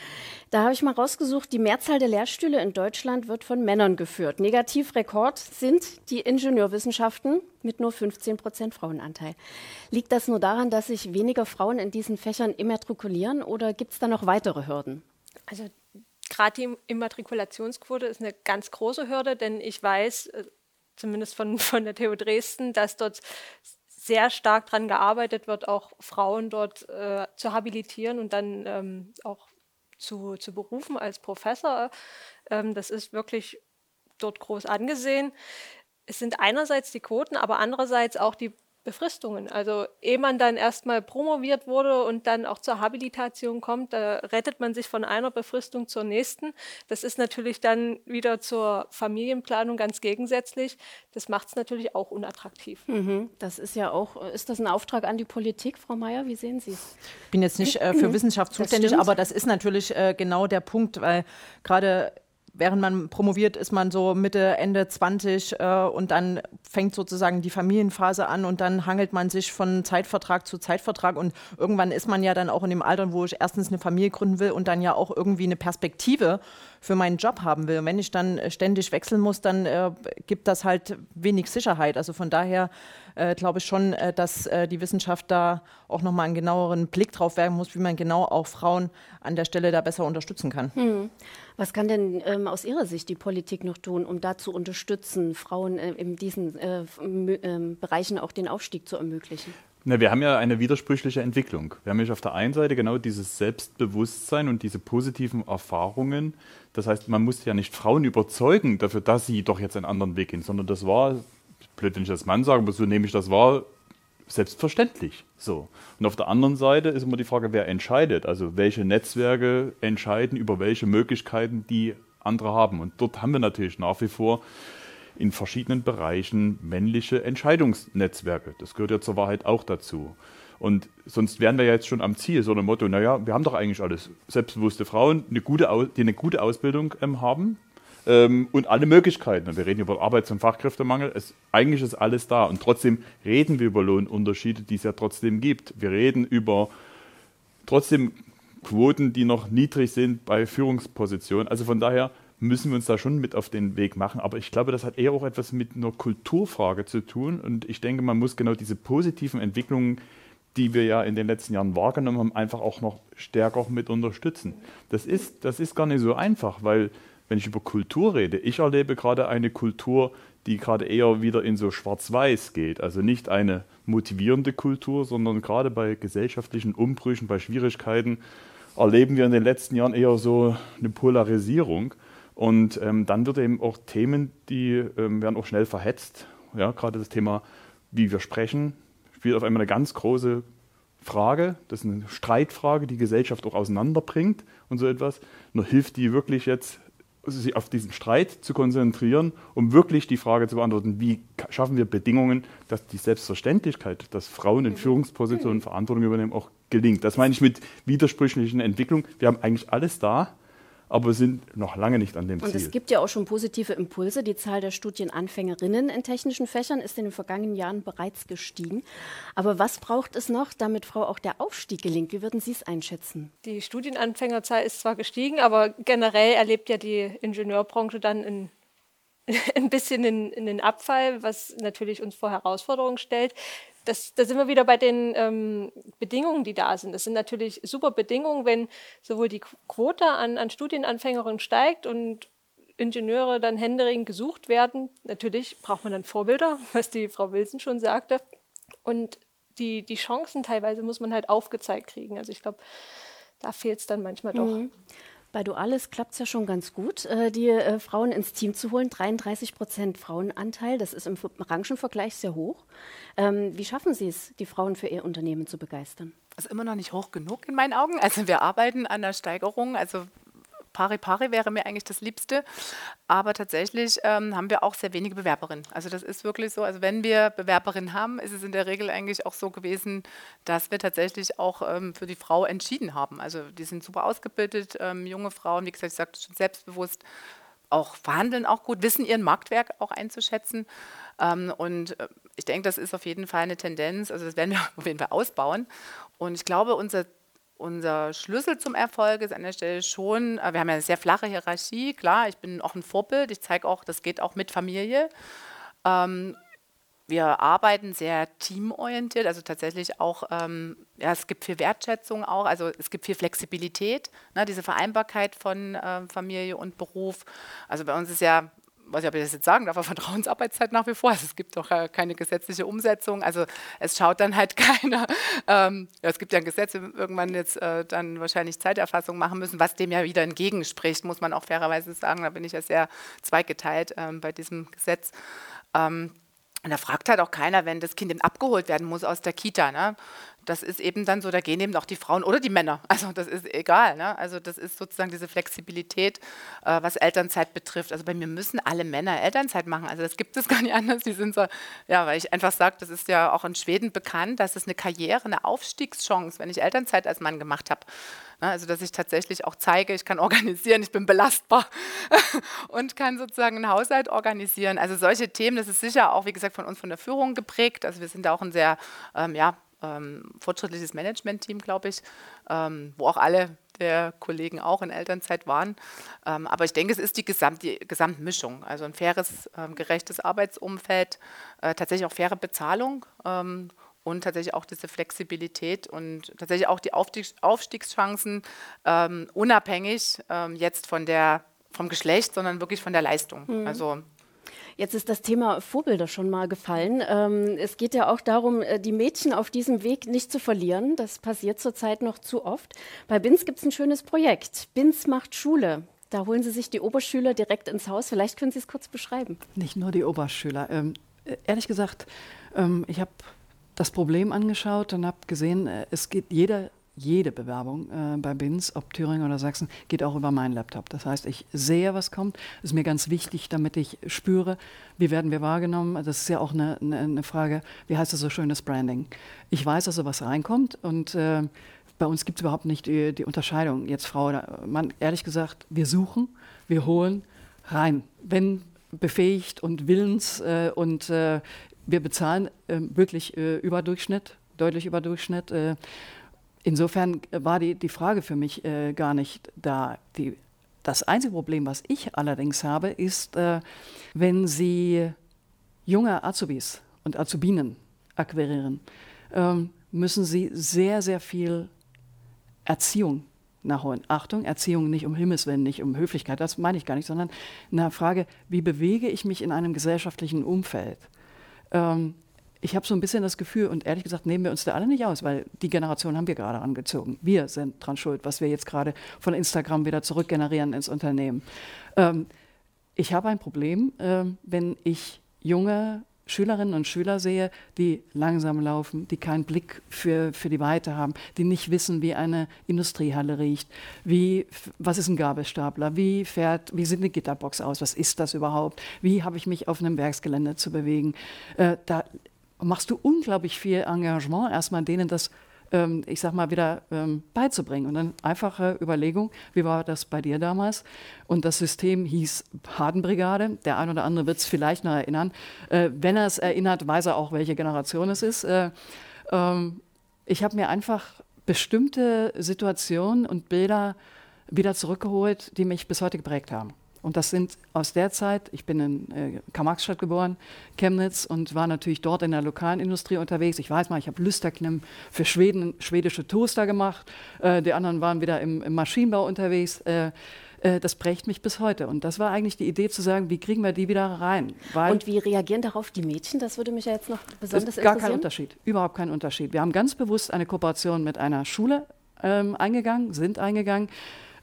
[SPEAKER 1] Da habe ich mal rausgesucht, die Mehrzahl der Lehrstühle in Deutschland wird von Männern geführt. Negativrekord sind die Ingenieurwissenschaften mit nur 15 Prozent Frauenanteil. Liegt das nur daran, dass sich weniger Frauen in diesen Fächern immatrikulieren oder gibt es da noch weitere Hürden?
[SPEAKER 6] Also gerade die Immatrikulationsquote ist eine ganz große Hürde, denn ich weiß, äh, zumindest von, von der TU Dresden, dass dort sehr stark daran gearbeitet wird, auch Frauen dort äh, zu habilitieren und dann ähm, auch zu, zu berufen als Professor. Ähm, das ist wirklich dort groß angesehen. Es sind einerseits die Quoten, aber andererseits auch die Befristungen. Also ehe man dann erstmal promoviert wurde und dann auch zur Habilitation kommt, da rettet man sich von einer Befristung zur nächsten. Das ist natürlich dann wieder zur Familienplanung ganz gegensätzlich. Das macht es natürlich auch unattraktiv.
[SPEAKER 1] Mhm. Das ist ja auch, ist das ein Auftrag an die Politik, Frau Mayer? Wie sehen Sie es?
[SPEAKER 3] Ich bin jetzt nicht äh, für Wissenschaft zuständig, das aber das ist natürlich äh, genau der Punkt, weil gerade während man promoviert, ist man so Mitte, Ende 20 äh, und dann fängt sozusagen die Familienphase an und dann hangelt man sich von Zeitvertrag zu Zeitvertrag und irgendwann ist man ja dann auch in dem Alter, wo ich erstens eine Familie gründen will und dann ja auch irgendwie eine Perspektive für meinen Job haben will. Und wenn ich dann ständig wechseln muss, dann äh, gibt das halt wenig Sicherheit. Also von daher äh, glaube ich schon, äh, dass äh, die Wissenschaft da auch nochmal einen genaueren Blick drauf werfen muss, wie man genau auch Frauen an der Stelle da besser unterstützen kann. Hm.
[SPEAKER 1] Was kann denn ähm, aus Ihrer Sicht die Politik noch tun, um da zu unterstützen, Frauen äh, in diesen äh, ähm, Bereichen auch den Aufstieg zu ermöglichen?
[SPEAKER 2] Na, wir haben ja eine widersprüchliche Entwicklung. Wir haben ja auf der einen Seite genau dieses Selbstbewusstsein und diese positiven Erfahrungen. Das heißt, man muss ja nicht Frauen überzeugen dafür, dass sie doch jetzt einen anderen Weg gehen, sondern das war blöd, wenn ich das Mann sage, aber so nehme ich das wahr, selbstverständlich. So. Und auf der anderen Seite ist immer die Frage, wer entscheidet. Also welche Netzwerke entscheiden über welche Möglichkeiten die andere haben. Und dort haben wir natürlich nach wie vor in verschiedenen Bereichen männliche Entscheidungsnetzwerke. Das gehört ja zur Wahrheit auch dazu. Und sonst wären wir ja jetzt schon am Ziel, so ein Motto, naja, wir haben doch eigentlich alles. Selbstbewusste Frauen, eine gute, die eine gute Ausbildung ähm, haben, ähm, und alle Möglichkeiten. Wir reden über Arbeits- und Fachkräftemangel. Es, eigentlich ist alles da. Und trotzdem reden wir über Lohnunterschiede, die es ja trotzdem gibt. Wir reden über trotzdem Quoten, die noch niedrig sind bei Führungspositionen. Also von daher müssen wir uns da schon mit auf den Weg machen. Aber ich glaube, das hat eher auch etwas mit einer Kulturfrage zu tun. Und ich denke, man muss genau diese positiven Entwicklungen, die wir ja in den letzten Jahren wahrgenommen haben, einfach auch noch stärker mit unterstützen. Das ist, das ist gar nicht so einfach, weil wenn ich über Kultur rede, ich erlebe gerade eine Kultur, die gerade eher wieder in so Schwarz-Weiß geht. Also nicht eine motivierende Kultur, sondern gerade bei gesellschaftlichen Umbrüchen, bei Schwierigkeiten erleben wir in den letzten Jahren eher so eine Polarisierung. Und ähm, dann wird eben auch Themen, die ähm, werden auch schnell verhetzt. Ja, gerade das Thema, wie wir sprechen, spielt auf einmal eine ganz große Frage. Das ist eine Streitfrage, die Gesellschaft auch auseinanderbringt und so etwas. Nur hilft die wirklich jetzt sich auf diesen Streit zu konzentrieren, um wirklich die Frage zu beantworten, wie schaffen wir Bedingungen, dass die Selbstverständlichkeit, dass Frauen in Führungspositionen Verantwortung übernehmen, auch gelingt. Das meine ich mit widersprüchlichen Entwicklungen. Wir haben eigentlich alles da, aber sind noch lange nicht an dem
[SPEAKER 1] Und
[SPEAKER 2] Ziel.
[SPEAKER 1] es gibt ja auch schon positive Impulse. Die Zahl der Studienanfängerinnen in technischen Fächern ist in den vergangenen Jahren bereits gestiegen. Aber was braucht es noch, damit Frau auch der Aufstieg gelingt? Wie würden Sie es einschätzen?
[SPEAKER 6] Die Studienanfängerzahl ist zwar gestiegen, aber generell erlebt ja die Ingenieurbranche dann in ein bisschen in, in, den Abfall, was natürlich uns vor Herausforderungen stellt. Das, da sind wir wieder bei den ähm, Bedingungen, die da sind. Das sind natürlich super Bedingungen, wenn sowohl die Quote an, an Studienanfängerinnen steigt und Ingenieure dann händeringend gesucht werden. Natürlich braucht man dann Vorbilder, was die Frau Wilson schon sagte. Und die, die Chancen teilweise muss man halt aufgezeigt kriegen. Also ich glaube, da fehlt es dann manchmal doch. Mhm.
[SPEAKER 1] Bei Dualis klappt es ja schon ganz gut, äh, die äh, Frauen ins Team zu holen. 33 Prozent Frauenanteil, das ist im Branchenvergleich sehr hoch. Ähm, wie schaffen Sie es, die Frauen für Ihr Unternehmen zu begeistern?
[SPEAKER 5] Ist immer noch nicht hoch genug in meinen Augen. Also wir arbeiten an der Steigerung. Also Pari Pari wäre mir eigentlich das Liebste. Aber tatsächlich ähm, haben wir auch sehr wenige Bewerberinnen. Also das ist wirklich so. Also wenn wir Bewerberinnen haben, ist es in der Regel eigentlich auch so gewesen, dass wir tatsächlich auch ähm, für die Frau entschieden haben. Also die sind super ausgebildet, ähm, junge Frauen, wie gesagt, ich sagte schon selbstbewusst, auch verhandeln auch gut, wissen ihren Marktwerk auch einzuschätzen. Ähm, und äh, ich denke, das ist auf jeden Fall eine Tendenz. Also das werden wir auf jeden Fall ausbauen. Und ich glaube, unser unser Schlüssel zum Erfolg ist an der Stelle schon, äh, wir haben ja eine sehr flache Hierarchie, klar, ich bin auch ein Vorbild, ich zeige auch, das geht auch mit Familie. Ähm, wir arbeiten sehr teamorientiert, also tatsächlich auch, ähm, ja, es gibt viel Wertschätzung auch, also es gibt viel Flexibilität, ne, diese Vereinbarkeit von äh, Familie und Beruf. Also bei uns ist ja weiß ich, ob ich das jetzt sagen darf, aber Vertrauensarbeitszeit nach wie vor. Also es gibt doch äh, keine gesetzliche Umsetzung. Also es schaut dann halt keiner. Ähm, ja, es gibt ja ein Gesetz, wir irgendwann jetzt äh, dann wahrscheinlich Zeiterfassung machen müssen, was dem ja wieder entgegenspricht, muss man auch fairerweise sagen. Da bin ich ja sehr zweigeteilt ähm, bei diesem Gesetz. Ähm, und da fragt halt auch keiner, wenn das Kind abgeholt werden muss aus der Kita. Ne? Das ist eben dann so, da gehen eben auch die Frauen oder die Männer. Also das ist egal. Ne? Also das ist sozusagen diese Flexibilität, äh, was Elternzeit betrifft. Also bei mir müssen alle Männer Elternzeit machen. Also das gibt es gar nicht anders. Die sind so, ja, weil ich einfach sage, das ist ja auch in Schweden bekannt, dass es eine Karriere, eine Aufstiegschance, wenn ich Elternzeit als Mann gemacht habe. Ne? Also dass ich tatsächlich auch zeige, ich kann organisieren, ich bin belastbar und kann sozusagen einen Haushalt organisieren. Also solche Themen, das ist sicher auch, wie gesagt, von uns von der Führung geprägt. Also wir sind da auch ein sehr, ähm, ja, ähm, fortschrittliches Management-Team, glaube ich, ähm, wo auch alle der Kollegen auch in Elternzeit waren. Ähm, aber ich denke, es ist die, Gesamt, die Gesamtmischung. Also ein faires, ähm, gerechtes Arbeitsumfeld, äh, tatsächlich auch faire Bezahlung ähm, und tatsächlich auch diese Flexibilität und tatsächlich auch die Aufstiegs Aufstiegschancen ähm, unabhängig jetzt von der, vom Geschlecht, sondern wirklich von der Leistung. Mhm. Also
[SPEAKER 1] Jetzt ist das Thema Vorbilder schon mal gefallen. Ähm, es geht ja auch darum, äh, die Mädchen auf diesem Weg nicht zu verlieren. Das passiert zurzeit noch zu oft. Bei BINS gibt es ein schönes Projekt. BINS macht Schule. Da holen Sie sich die Oberschüler direkt ins Haus. Vielleicht können Sie es kurz beschreiben.
[SPEAKER 4] Nicht nur die Oberschüler. Ähm, äh, ehrlich gesagt, ähm, ich habe das Problem angeschaut und habe gesehen, äh, es geht jeder jede Bewerbung äh, bei BINS, ob Thüringen oder Sachsen, geht auch über meinen Laptop. Das heißt, ich sehe, was kommt. Ist mir ganz wichtig, damit ich spüre, wie werden wir wahrgenommen. Das ist ja auch eine, eine, eine Frage, wie heißt das so schönes Branding. Ich weiß also, was reinkommt und äh, bei uns gibt es überhaupt nicht die, die, Unterscheidung, jetzt Frau oder Mann. Ehrlich gesagt, wir suchen, wir holen rein. Wenn befähigt und willens äh, und äh, wir bezahlen äh, wirklich äh, über Durchschnitt, deutlich über Durchschnitt. Insofern war die, die Frage für mich äh, gar nicht da. Die, das einzige Problem, was ich allerdings habe, ist, äh, wenn Sie junge Azubis und Azubinen akquirieren, ähm, müssen Sie sehr, sehr viel Erziehung nachholen. Achtung, Erziehung nicht um Himmels Willen, nicht um Höflichkeit, das meine ich gar nicht, sondern eine Frage, wie bewege ich mich in einem gesellschaftlichen Umfeld? Ähm, ich habe so ein bisschen das Gefühl, und ehrlich gesagt nehmen wir uns da alle nicht aus, weil die Generation haben wir gerade angezogen. Wir sind dran schuld, was wir jetzt gerade von Instagram wieder zurückgenerieren ins Unternehmen. Ähm, ich habe ein Problem, äh, wenn ich junge Schülerinnen und Schüler sehe, die langsam laufen, die keinen Blick für, für die Weite haben, die nicht wissen, wie eine Industriehalle riecht, wie, was ist ein Gabelstapler, wie, fährt, wie sieht eine Gitterbox aus, was ist das überhaupt, wie habe ich mich auf einem Werksgelände zu bewegen. Äh, da machst du unglaublich viel Engagement, erstmal denen das ähm, ich sag mal, wieder ähm, beizubringen. Und dann einfache Überlegung, wie war das bei dir damals? Und das System hieß Hardenbrigade. Der ein oder andere wird es vielleicht noch erinnern. Äh, wenn er es erinnert, weiß er auch, welche Generation es ist. Äh, ähm, ich habe mir einfach bestimmte Situationen und Bilder wieder zurückgeholt, die mich bis heute geprägt haben. Und das sind aus der Zeit, ich bin in äh, Karl-Marx-Stadt geboren, Chemnitz, und war natürlich dort in der lokalen Industrie unterwegs. Ich weiß mal, ich habe Lüsterknemm für Schweden, schwedische Toaster gemacht. Äh, die anderen waren wieder im, im Maschinenbau unterwegs. Äh, äh, das prägt mich bis heute. Und das war eigentlich die Idee zu sagen, wie kriegen wir die wieder rein?
[SPEAKER 1] Weil und wie reagieren darauf die Mädchen? Das würde mich ja jetzt noch besonders
[SPEAKER 4] interessieren. Gar kein Unterschied, überhaupt kein Unterschied. Wir haben ganz bewusst eine Kooperation mit einer Schule ähm, eingegangen, sind eingegangen.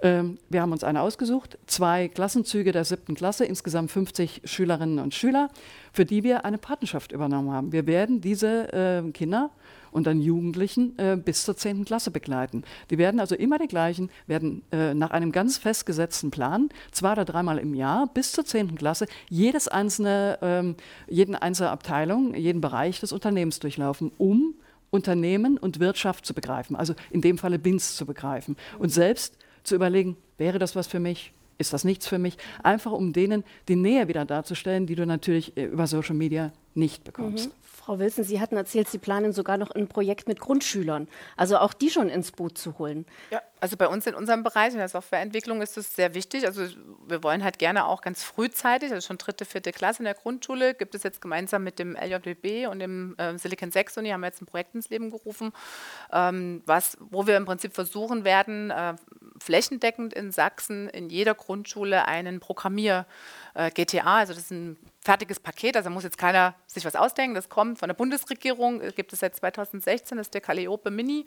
[SPEAKER 4] Ähm, wir haben uns eine ausgesucht, zwei Klassenzüge der siebten Klasse, insgesamt 50 Schülerinnen und Schüler, für die wir eine Patenschaft übernommen haben. Wir werden diese äh, Kinder und dann Jugendlichen äh, bis zur 10. Klasse begleiten. Die werden also immer die gleichen, werden äh, nach einem ganz festgesetzten Plan, zwei oder dreimal im Jahr bis zur 10. Klasse, jedes einzelne, ähm, jeden einzelne Abteilung, jeden Bereich des Unternehmens durchlaufen, um Unternehmen und Wirtschaft zu begreifen, also in dem Falle BINS zu begreifen. Und selbst zu überlegen, wäre das was für mich? Ist das nichts für mich? Einfach um denen die Nähe wieder darzustellen, die du natürlich äh, über Social Media nicht bekommst.
[SPEAKER 1] Mhm. Frau Wilson, Sie hatten erzählt, Sie planen sogar noch ein Projekt mit Grundschülern, also auch die schon ins Boot zu holen.
[SPEAKER 5] Ja, also bei uns in unserem Bereich in der Softwareentwicklung ist es sehr wichtig. Also wir wollen halt gerne auch ganz frühzeitig, also schon dritte, vierte Klasse in der Grundschule, gibt es jetzt gemeinsam mit dem LJWB und dem äh, Silicon Sax Uni haben wir jetzt ein Projekt ins Leben gerufen, ähm, was, wo wir im Prinzip versuchen werden, äh, flächendeckend in Sachsen in jeder Grundschule einen Programmier äh, GTA, also das ist ein fertiges Paket, also muss jetzt keiner sich was ausdenken, das kommt von der Bundesregierung, gibt es seit 2016, das ist der Calliope Mini.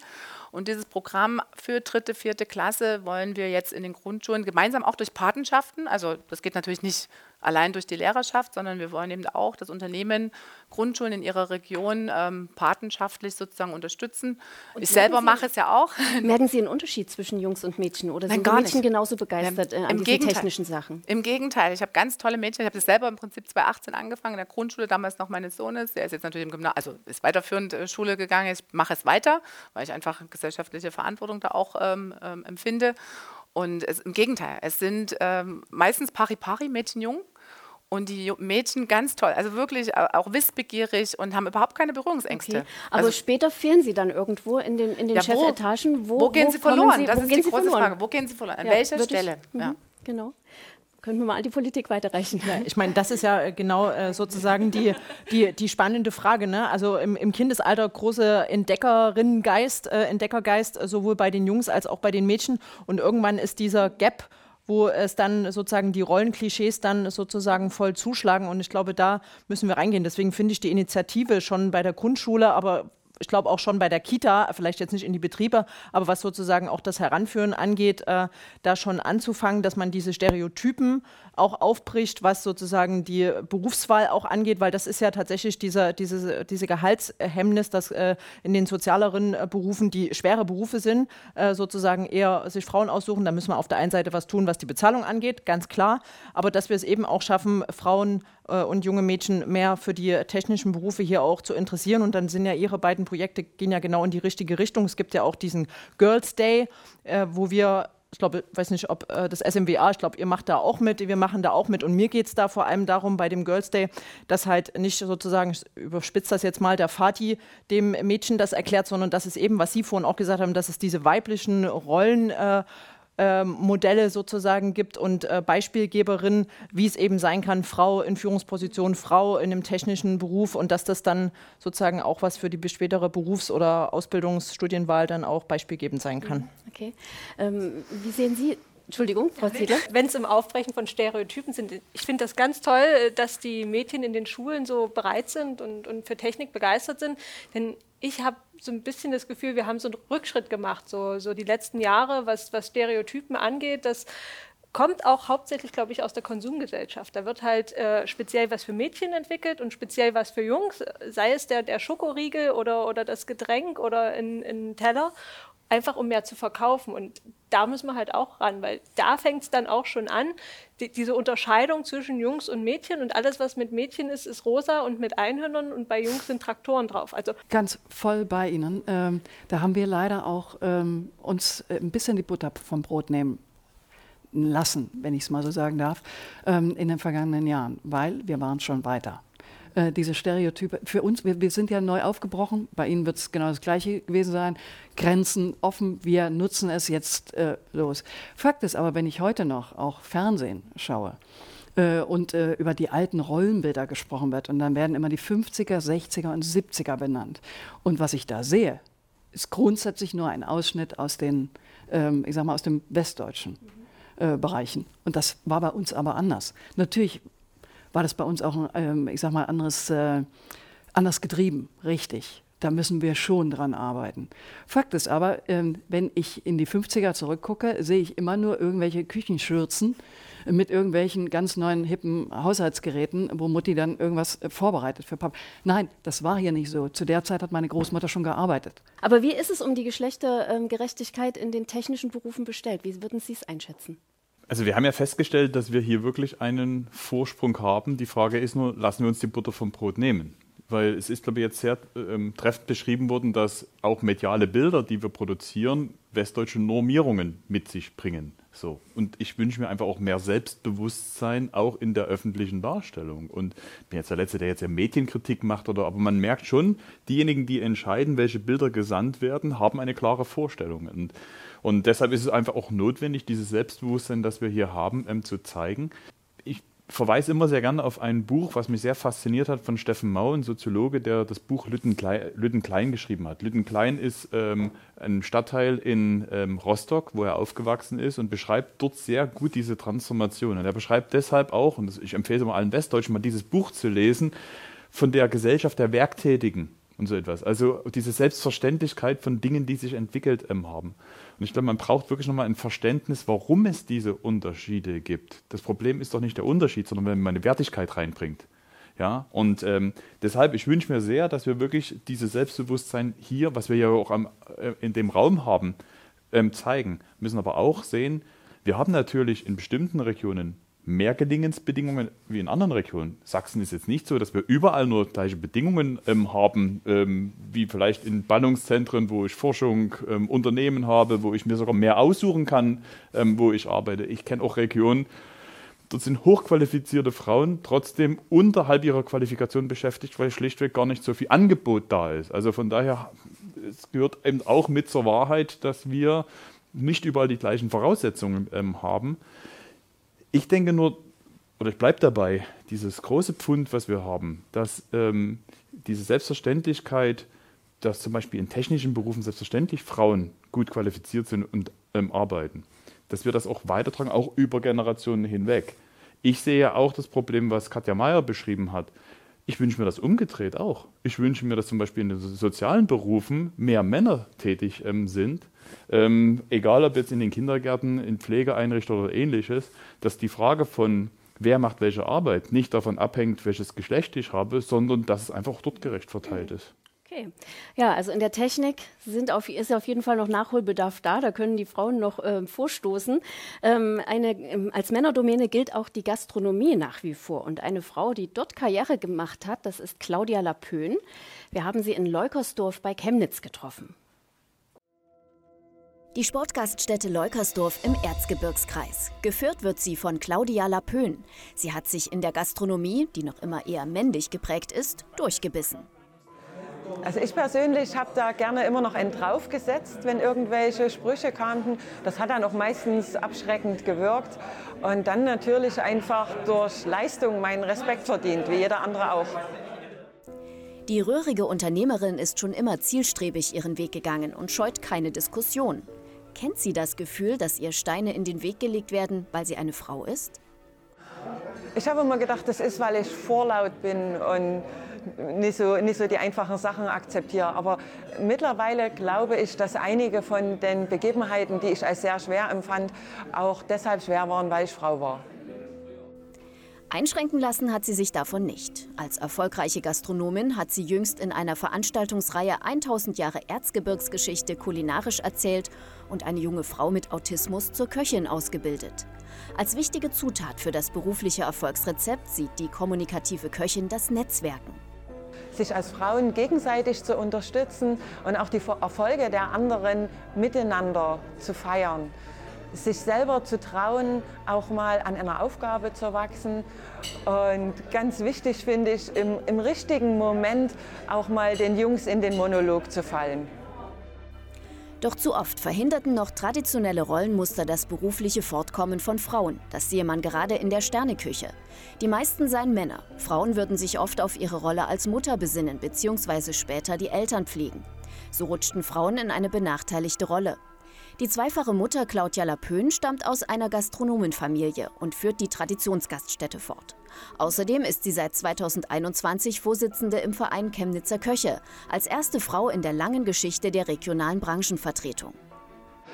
[SPEAKER 5] Und dieses Programm für dritte, vierte Klasse wollen wir jetzt in den Grundschulen gemeinsam auch durch Patenschaften, also das geht natürlich nicht allein durch die Lehrerschaft, sondern wir wollen eben auch das Unternehmen Grundschulen in ihrer Region ähm, patenschaftlich sozusagen unterstützen. Und ich selber Sie, mache es ja auch.
[SPEAKER 1] Merken Sie einen Unterschied zwischen Jungs und Mädchen oder Nein, sind Mädchen nicht. genauso begeistert äh, an diesen Gegenteil. technischen Sachen?
[SPEAKER 5] Im Gegenteil, ich habe ganz tolle Mädchen. Ich habe das selber im Prinzip 2018 angefangen in der Grundschule, damals noch meines Sohnes. Der ist jetzt natürlich im Gymnasium, also ist weiterführend äh, Schule gegangen. Ich mache es weiter, weil ich einfach gesellschaftliche Verantwortung da auch ähm, ähm, empfinde. Und es, im Gegenteil, es sind ähm, meistens Pari-Pari-Mädchen jung und die Mädchen ganz toll, also wirklich auch wissbegierig und haben überhaupt keine Berührungsängste. Okay.
[SPEAKER 1] Aber
[SPEAKER 5] also,
[SPEAKER 1] später fehlen sie dann irgendwo in den, in den ja, Chefetagen.
[SPEAKER 5] Wo, wo, gehen wo sie verloren? Sie, das ist die große verloren? Frage. Wo gehen sie verloren? An ja, welcher Stelle?
[SPEAKER 1] Ich, ja. Mhm, genau. Können wir mal an die Politik weiterreichen.
[SPEAKER 3] Ja, ich meine, das ist ja äh, genau äh, sozusagen die, die, die spannende Frage. Ne? Also im, im Kindesalter große Entdeckerinnengeist, äh, Entdeckergeist, sowohl bei den Jungs als auch bei den Mädchen. Und irgendwann ist dieser Gap wo es dann sozusagen die Rollenklischees dann sozusagen voll zuschlagen. Und ich glaube, da müssen wir reingehen. Deswegen finde ich die Initiative schon bei der Grundschule, aber ich glaube auch schon bei der Kita, vielleicht jetzt nicht in die Betriebe, aber was sozusagen auch das Heranführen angeht, äh, da schon anzufangen, dass man diese Stereotypen auch aufbricht, was sozusagen die Berufswahl auch angeht, weil das ist ja tatsächlich diese, diese, diese Gehaltshemmnis, dass äh, in den sozialeren äh, Berufen, die schwere Berufe sind, äh, sozusagen eher sich Frauen aussuchen. Da müssen wir auf der einen Seite was tun, was die Bezahlung angeht, ganz klar, aber dass wir es eben auch schaffen, Frauen äh, und junge Mädchen mehr für die technischen Berufe hier auch zu interessieren. Und dann sind ja ihre beiden Projekte gehen ja genau in die richtige Richtung. Es gibt ja auch diesen Girls Day, äh, wo wir ich glaube, ich weiß nicht, ob äh, das SMWA, ich glaube, ihr macht da auch mit, wir machen da auch mit. Und mir geht es da vor allem darum, bei dem Girls Day, dass halt nicht sozusagen, ich überspitze das jetzt mal, der Vati dem Mädchen das erklärt, sondern dass es eben, was Sie vorhin auch gesagt haben, dass es diese weiblichen Rollen äh, ähm, Modelle sozusagen gibt und äh, Beispielgeberinnen, wie es eben sein kann, Frau in Führungsposition, Frau in einem technischen Beruf und dass das dann sozusagen auch was für die spätere Berufs- oder Ausbildungsstudienwahl dann auch beispielgebend sein kann.
[SPEAKER 1] Okay. Ähm, wie sehen Sie Entschuldigung, Frau Ziedler.
[SPEAKER 6] Wenn es im Aufbrechen von Stereotypen sind, ich finde das ganz toll, dass die Mädchen in den Schulen so bereit sind und, und für Technik begeistert sind. Denn ich habe so ein bisschen das Gefühl, wir haben so einen Rückschritt gemacht, so, so die letzten Jahre, was, was Stereotypen angeht. Das kommt auch hauptsächlich, glaube ich, aus der Konsumgesellschaft. Da wird halt äh, speziell was für Mädchen entwickelt und speziell was für Jungs, sei es der, der Schokoriegel oder, oder das Getränk oder ein Teller. Einfach um mehr zu verkaufen. Und da müssen wir halt auch ran, weil da fängt es dann auch schon an, die, diese Unterscheidung zwischen Jungs und Mädchen und alles, was mit Mädchen ist, ist rosa und mit Einhörnern und bei Jungs sind Traktoren drauf. Also
[SPEAKER 4] Ganz voll bei Ihnen. Ähm, da haben wir leider auch ähm, uns äh, ein bisschen die Butter vom Brot nehmen lassen, wenn ich es mal so sagen darf, ähm, in den vergangenen Jahren, weil wir waren schon weiter. Äh, diese Stereotype, für uns, wir, wir sind ja neu aufgebrochen, bei Ihnen wird es genau das Gleiche gewesen sein, Grenzen offen, wir nutzen es jetzt äh, los. Fakt ist aber, wenn ich heute noch auch Fernsehen schaue, äh, und äh, über die alten Rollenbilder gesprochen wird. Und dann werden immer die 50er, 60er und 70er benannt. Und was ich da sehe, ist grundsätzlich nur ein Ausschnitt aus den, ähm, ich sag mal, aus dem westdeutschen äh, Bereichen. Und das war bei uns aber anders. Natürlich war das bei uns auch, ähm, ich sag mal, anderes, äh, anders getrieben, richtig. Da müssen wir schon dran arbeiten. Fakt ist aber, ähm, wenn ich in die 50er zurückgucke, sehe ich immer nur irgendwelche Küchenschürzen mit irgendwelchen ganz neuen, hippen Haushaltsgeräten, wo Mutti dann irgendwas äh, vorbereitet für Papa. Nein, das war hier nicht so. Zu der Zeit hat meine Großmutter schon gearbeitet.
[SPEAKER 1] Aber wie ist es um die Geschlechtergerechtigkeit in den technischen Berufen bestellt? Wie würden Sie es einschätzen?
[SPEAKER 2] Also wir haben ja festgestellt, dass wir hier wirklich einen Vorsprung haben. Die Frage ist nur, lassen wir uns die Butter vom Brot nehmen? Weil es ist, glaube ich, jetzt sehr ähm, treffend beschrieben worden, dass auch mediale Bilder, die wir produzieren, westdeutsche Normierungen mit sich bringen. So. Und ich wünsche mir einfach auch mehr Selbstbewusstsein, auch in der öffentlichen Darstellung. Und ich bin jetzt der Letzte, der jetzt ja Medienkritik macht, oder, aber man merkt schon, diejenigen, die entscheiden, welche Bilder gesandt werden, haben eine klare Vorstellung. Und und deshalb ist es einfach auch notwendig, dieses Selbstbewusstsein, das wir hier haben, ähm, zu zeigen. Ich verweise immer sehr gerne auf ein Buch, was mich sehr fasziniert hat, von Steffen Mau, ein Soziologe, der das Buch Lüttenklein, Lüttenklein geschrieben hat. Lüttenklein ist ähm, ein Stadtteil in ähm, Rostock, wo er aufgewachsen ist und beschreibt dort sehr gut diese Transformation. Und er beschreibt deshalb auch, und ich empfehle mal allen Westdeutschen mal dieses Buch zu lesen, von der Gesellschaft der Werktätigen und so etwas. Also diese Selbstverständlichkeit von Dingen, die sich entwickelt ähm, haben. Und ich glaube, man braucht wirklich nochmal ein Verständnis, warum es diese Unterschiede gibt. Das Problem ist doch nicht der Unterschied, sondern wenn man eine Wertigkeit reinbringt. Ja, und ähm, deshalb, ich wünsche mir sehr, dass wir wirklich dieses Selbstbewusstsein hier, was wir ja auch am, äh, in dem Raum haben, ähm, zeigen. Müssen aber auch sehen, wir haben natürlich in bestimmten Regionen mehr Gelingensbedingungen wie in anderen Regionen. Sachsen ist jetzt nicht so, dass wir überall nur gleiche Bedingungen ähm, haben, ähm, wie vielleicht in Ballungszentren, wo ich Forschung, ähm, Unternehmen habe, wo ich mir sogar mehr aussuchen kann, ähm, wo ich arbeite. Ich kenne auch Regionen, dort sind hochqualifizierte Frauen trotzdem unterhalb ihrer Qualifikation beschäftigt, weil schlichtweg gar nicht so viel Angebot da ist. Also von daher, es gehört eben auch mit zur Wahrheit, dass wir nicht überall die gleichen Voraussetzungen ähm, haben. Ich denke nur, oder ich bleibe dabei, dieses große Pfund, was wir haben, dass ähm, diese Selbstverständlichkeit, dass zum Beispiel in technischen Berufen selbstverständlich Frauen gut qualifiziert sind und ähm, arbeiten, dass wir das auch weitertragen, auch über Generationen hinweg. Ich sehe ja auch das Problem, was Katja Mayer beschrieben hat. Ich wünsche mir das umgedreht auch. Ich wünsche mir, dass zum Beispiel in den sozialen Berufen mehr Männer tätig ähm, sind ähm, egal ob jetzt in den Kindergärten, in Pflegeeinrichtungen oder ähnliches, dass die Frage von wer macht welche Arbeit nicht davon abhängt, welches Geschlecht ich habe, sondern dass es einfach dort gerecht verteilt ist.
[SPEAKER 1] Okay. Ja, also in der Technik sind auf, ist auf jeden Fall noch Nachholbedarf da. Da können die Frauen noch ähm, vorstoßen. Ähm, eine, ähm, als Männerdomäne gilt auch die Gastronomie nach wie vor. Und eine Frau, die dort Karriere gemacht hat, das ist Claudia Lapön. Wir haben sie in Leukersdorf bei Chemnitz getroffen.
[SPEAKER 9] Die Sportgaststätte Leukersdorf im Erzgebirgskreis. Geführt wird sie von Claudia Lapön. Sie hat sich in der Gastronomie, die noch immer eher männlich geprägt ist, durchgebissen.
[SPEAKER 10] Also ich persönlich habe da gerne immer noch einen draufgesetzt, wenn irgendwelche Sprüche kamen. Das hat dann auch meistens abschreckend gewirkt und dann natürlich einfach durch Leistung meinen Respekt verdient, wie jeder andere auch.
[SPEAKER 9] Die röhrige Unternehmerin ist schon immer zielstrebig ihren Weg gegangen und scheut keine Diskussion. Kennt sie das Gefühl, dass ihr Steine in den Weg gelegt werden, weil sie eine Frau ist?
[SPEAKER 10] Ich habe immer gedacht, das ist, weil ich vorlaut bin und nicht so, nicht so die einfachen Sachen akzeptiere. Aber mittlerweile glaube ich, dass einige von den Begebenheiten, die ich als sehr schwer empfand, auch deshalb schwer waren, weil ich Frau war.
[SPEAKER 9] Einschränken lassen hat sie sich davon nicht. Als erfolgreiche Gastronomin hat sie jüngst in einer Veranstaltungsreihe 1000 Jahre Erzgebirgsgeschichte kulinarisch erzählt und eine junge Frau mit Autismus zur Köchin ausgebildet. Als wichtige Zutat für das berufliche Erfolgsrezept sieht die kommunikative Köchin das Netzwerken.
[SPEAKER 10] Sich als Frauen gegenseitig zu unterstützen und auch die Erfolge der anderen miteinander zu feiern sich selber zu trauen, auch mal an einer Aufgabe zu wachsen. Und ganz wichtig finde ich, im, im richtigen Moment auch mal den Jungs in den Monolog zu fallen.
[SPEAKER 9] Doch zu oft verhinderten noch traditionelle Rollenmuster das berufliche Fortkommen von Frauen. Das sehe man gerade in der Sterneküche. Die meisten seien Männer. Frauen würden sich oft auf ihre Rolle als Mutter besinnen bzw. später die Eltern pflegen. So rutschten Frauen in eine benachteiligte Rolle. Die zweifache Mutter Claudia Lapön stammt aus einer Gastronomenfamilie und führt die Traditionsgaststätte fort. Außerdem ist sie seit 2021 Vorsitzende im Verein Chemnitzer Köche, als erste Frau in der langen Geschichte der regionalen Branchenvertretung.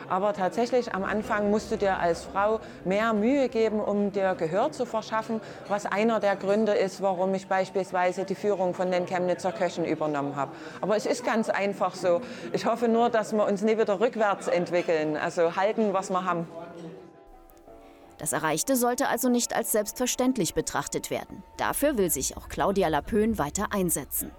[SPEAKER 10] Aber tatsächlich am Anfang musst du dir als Frau mehr Mühe geben, um dir Gehör zu verschaffen, was einer der Gründe ist, warum ich beispielsweise die Führung von den Chemnitzer Köchen übernommen habe. Aber es ist ganz einfach so. Ich hoffe nur, dass wir uns nie wieder rückwärts entwickeln, also halten, was wir haben.
[SPEAKER 9] Das Erreichte sollte also nicht als selbstverständlich betrachtet werden. Dafür will sich auch Claudia Lapön weiter einsetzen.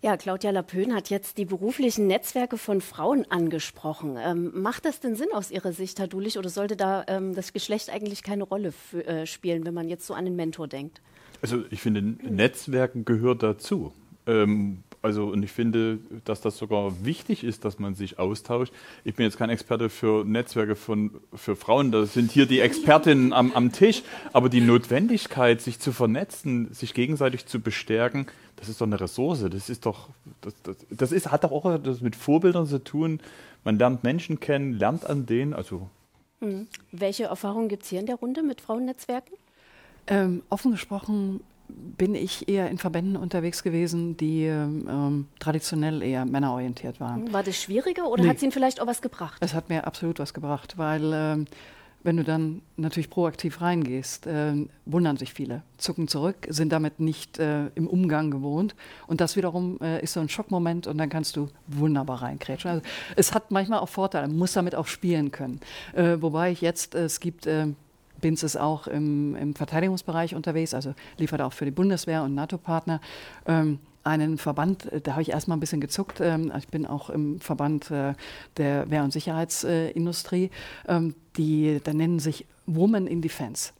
[SPEAKER 1] Ja, Claudia Lapön hat jetzt die beruflichen Netzwerke von Frauen angesprochen. Ähm, macht das denn Sinn aus Ihrer Sicht, Herr Dulich, oder sollte da ähm, das Geschlecht eigentlich keine Rolle für, äh, spielen, wenn man jetzt so an einen Mentor denkt?
[SPEAKER 2] Also ich finde, Netzwerken gehört dazu. Ähm, also und ich finde, dass das sogar wichtig ist, dass man sich austauscht. Ich bin jetzt kein Experte für Netzwerke von, für Frauen, da sind hier die Expertinnen am, am Tisch, aber die Notwendigkeit, sich zu vernetzen, sich gegenseitig zu bestärken, das ist doch eine Ressource. Das ist doch, das, das, das ist, hat doch auch etwas mit Vorbildern zu tun. Man lernt Menschen kennen, lernt an denen. Also
[SPEAKER 1] hm. Welche Erfahrungen gibt es hier in der Runde mit Frauennetzwerken?
[SPEAKER 4] Ähm, offen gesprochen bin ich eher in Verbänden unterwegs gewesen, die ähm, traditionell eher männerorientiert waren.
[SPEAKER 1] War das schwieriger oder nee. hat es Ihnen vielleicht auch was gebracht?
[SPEAKER 4] Es hat mir absolut was gebracht, weil ähm, wenn du dann natürlich proaktiv reingehst, äh, wundern sich viele, zucken zurück, sind damit nicht äh, im Umgang gewohnt. Und das wiederum äh, ist so ein Schockmoment und dann kannst du wunderbar reinkrätschen. Also, es hat manchmal auch Vorteile, man muss damit auch spielen können. Äh, wobei ich jetzt, es gibt BINS ist auch im, im, Verteidigungsbereich unterwegs, also liefert auch für die Bundeswehr und NATO-Partner. Ähm, einen Verband, äh, da habe ich erstmal ein bisschen gezuckt. Ähm, ich bin auch im Verband äh, der Wehr- und Sicherheitsindustrie. Ähm, die, da nennen sich Women in Defense.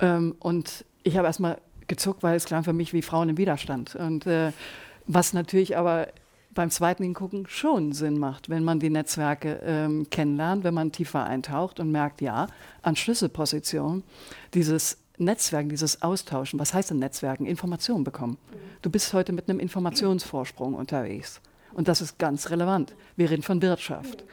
[SPEAKER 4] Ähm, und ich habe erstmal gezuckt, weil es klang für mich wie Frauen im Widerstand. Und äh, was natürlich aber beim zweiten Hingucken schon Sinn macht, wenn man die Netzwerke ähm, kennenlernt, wenn man tiefer eintaucht und merkt, ja, an Schlüsselpositionen, dieses Netzwerken, dieses Austauschen, was heißt denn Netzwerken? Informationen bekommen. Du bist heute mit einem Informationsvorsprung unterwegs. Und das ist ganz relevant. Wir reden von Wirtschaft.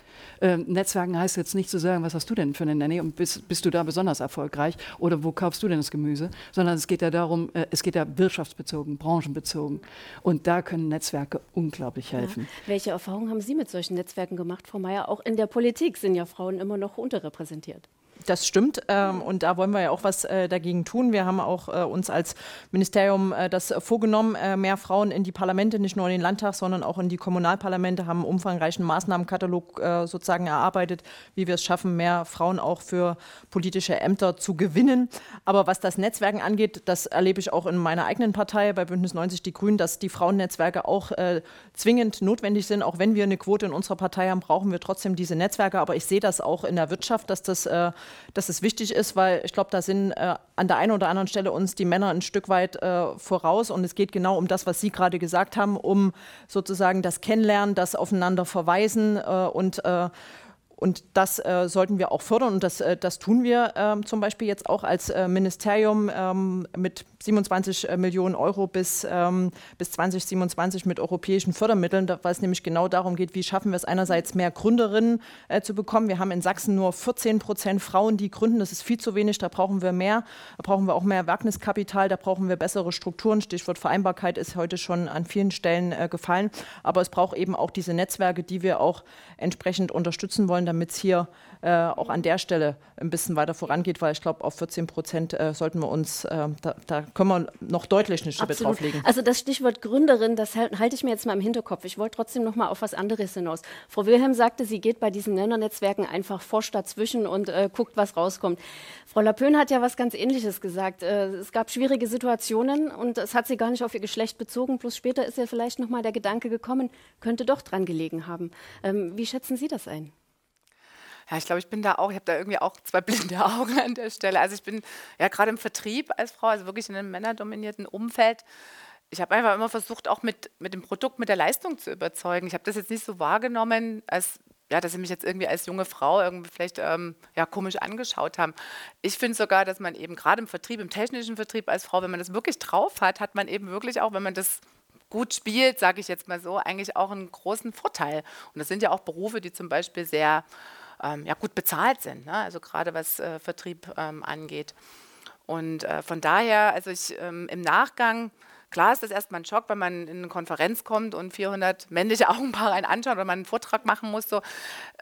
[SPEAKER 4] Ähm, Netzwerken heißt jetzt nicht zu sagen, was hast du denn für eine Nanny und bist, bist du da besonders erfolgreich oder wo kaufst du denn das Gemüse, sondern es geht ja darum, äh, es geht ja wirtschaftsbezogen, branchenbezogen. Und da können Netzwerke unglaublich helfen.
[SPEAKER 1] Ja. Welche Erfahrungen haben Sie mit solchen Netzwerken gemacht, Frau Mayer? Auch in der Politik sind ja Frauen immer noch unterrepräsentiert.
[SPEAKER 3] Das stimmt. Ähm, und da wollen wir ja auch was äh, dagegen tun. Wir haben auch äh, uns als Ministerium äh, das vorgenommen, äh, mehr Frauen in die Parlamente, nicht nur in den Landtag, sondern auch in die Kommunalparlamente, haben einen umfangreichen Maßnahmenkatalog äh, sozusagen erarbeitet, wie wir es schaffen, mehr Frauen auch für politische Ämter zu gewinnen. Aber was das Netzwerken angeht, das erlebe ich auch in meiner eigenen Partei, bei Bündnis 90 Die Grünen, dass die Frauennetzwerke auch äh, zwingend notwendig sind. Auch wenn wir eine Quote in unserer Partei haben, brauchen wir trotzdem diese Netzwerke. Aber ich sehe das auch in der Wirtschaft, dass das dass es wichtig ist, weil ich glaube, da sind äh, an der einen oder anderen Stelle uns die Männer ein Stück weit äh, voraus. Und es geht genau um das, was Sie gerade gesagt haben, um sozusagen das Kennenlernen, das Aufeinander verweisen äh, und äh, und das äh, sollten wir auch fördern und das, äh, das tun wir äh, zum Beispiel jetzt auch als äh, Ministerium ähm, mit 27 äh, Millionen Euro bis, ähm, bis 2027 mit europäischen Fördermitteln, weil es nämlich genau darum geht, wie schaffen wir es einerseits mehr Gründerinnen äh, zu bekommen. Wir haben in Sachsen nur 14 Prozent Frauen, die gründen. Das ist viel zu wenig, da brauchen wir mehr. Da brauchen wir auch mehr Wagniskapital, da brauchen wir bessere Strukturen. Stichwort Vereinbarkeit ist heute schon an vielen Stellen gefallen. Aber es braucht eben auch diese Netzwerke, die wir auch entsprechend unterstützen wollen, damit es hier äh, auch an der Stelle ein bisschen weiter vorangeht, weil ich glaube, auf 14 Prozent äh, sollten wir uns, äh, da, da, können wir noch deutlich eine Schippe drauflegen.
[SPEAKER 1] Also das Stichwort Gründerin, das halte ich mir jetzt mal im Hinterkopf. Ich wollte trotzdem noch mal auf was anderes hinaus. Frau Wilhelm sagte, sie geht bei diesen Nennernetzwerken einfach vor statt zwischen und äh, guckt, was rauskommt. Frau Lapön hat ja was ganz Ähnliches gesagt. Äh, es gab schwierige Situationen und es hat sie gar nicht auf ihr Geschlecht bezogen. Plus später ist ja vielleicht noch mal der Gedanke gekommen, könnte doch dran gelegen haben. Ähm, wie schätzen Sie das ein?
[SPEAKER 5] Ja, ich glaube, ich bin da auch, ich habe da irgendwie auch zwei blinde Augen an der Stelle. Also ich bin ja gerade im Vertrieb als Frau, also wirklich in einem männerdominierten Umfeld. Ich habe einfach immer versucht, auch mit, mit dem Produkt, mit der Leistung zu überzeugen. Ich habe das jetzt nicht so wahrgenommen, als ja, dass sie mich jetzt irgendwie als junge Frau irgendwie vielleicht ähm, ja, komisch angeschaut haben. Ich finde sogar, dass man eben gerade im Vertrieb, im technischen Vertrieb als Frau, wenn man das wirklich drauf hat, hat man eben wirklich auch, wenn man das gut spielt, sage ich jetzt mal so, eigentlich auch einen großen Vorteil. Und das sind ja auch Berufe, die zum Beispiel sehr ähm, ja, gut bezahlt sind, ne? also gerade was äh, Vertrieb ähm, angeht. Und äh, von daher, also ich ähm, im Nachgang, klar ist das erstmal ein Schock, wenn man in eine Konferenz kommt und 400 männliche Augenpaare einen anschaut oder man einen Vortrag machen muss. So.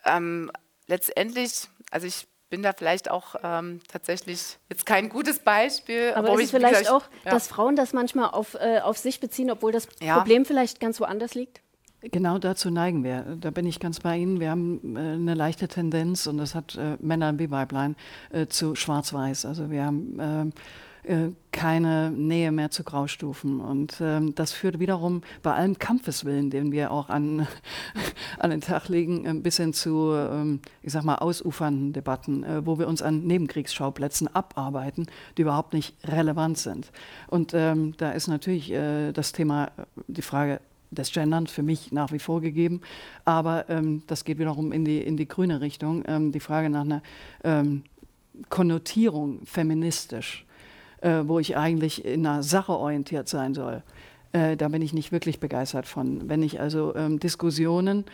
[SPEAKER 5] Ähm, letztendlich, also ich bin da vielleicht auch ähm, tatsächlich jetzt kein gutes Beispiel.
[SPEAKER 1] Aber ist es vielleicht auch, ja. dass Frauen das manchmal auf, äh, auf sich beziehen, obwohl das ja. Problem vielleicht ganz woanders liegt?
[SPEAKER 4] Genau dazu neigen wir. Da bin ich ganz bei Ihnen. Wir haben äh, eine leichte Tendenz, und das hat äh, Männer wie Weiblein, äh, zu schwarz-weiß. Also wir haben äh, äh, keine Nähe mehr zu Graustufen. Und ähm, das führt wiederum bei allem Kampfeswillen, den wir auch an, an den Tag legen, ein bisschen zu, ähm, ich sag mal, ausufernden Debatten, äh, wo wir uns an Nebenkriegsschauplätzen abarbeiten, die überhaupt nicht relevant sind. Und ähm, da ist natürlich das Thema, die Frage, des Genderns für mich nach wie vor gegeben. Aber ähm, das geht wiederum in die, in die grüne Richtung. Ähm, die Frage nach einer ähm, Konnotierung feministisch, äh, wo ich eigentlich in einer Sache orientiert sein soll. Äh, da bin ich nicht wirklich begeistert von. Wenn ich also ähm, Diskussionen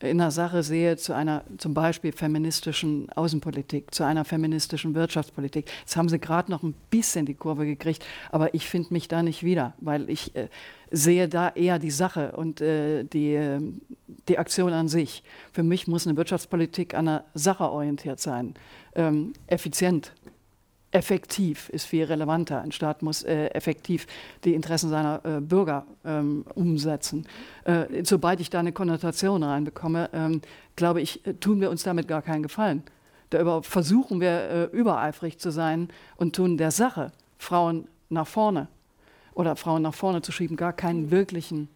[SPEAKER 4] in einer Sache sehe zu einer zum Beispiel feministischen Außenpolitik, zu einer feministischen Wirtschaftspolitik. Jetzt haben sie gerade noch ein bisschen die Kurve gekriegt, aber ich finde mich da nicht wieder, weil ich äh, sehe da eher die Sache und äh, die, äh, die Aktion an sich. Für mich muss eine Wirtschaftspolitik an der Sache orientiert sein, ähm, effizient effektiv ist viel relevanter. Ein Staat muss äh, effektiv die Interessen seiner äh, Bürger ähm, umsetzen. Äh, sobald ich da eine Konnotation reinbekomme, ähm, glaube ich, äh, tun wir uns damit gar keinen Gefallen. Da versuchen wir äh, übereifrig zu sein und tun der Sache, Frauen nach vorne oder Frauen nach vorne zu schieben, gar keinen wirklichen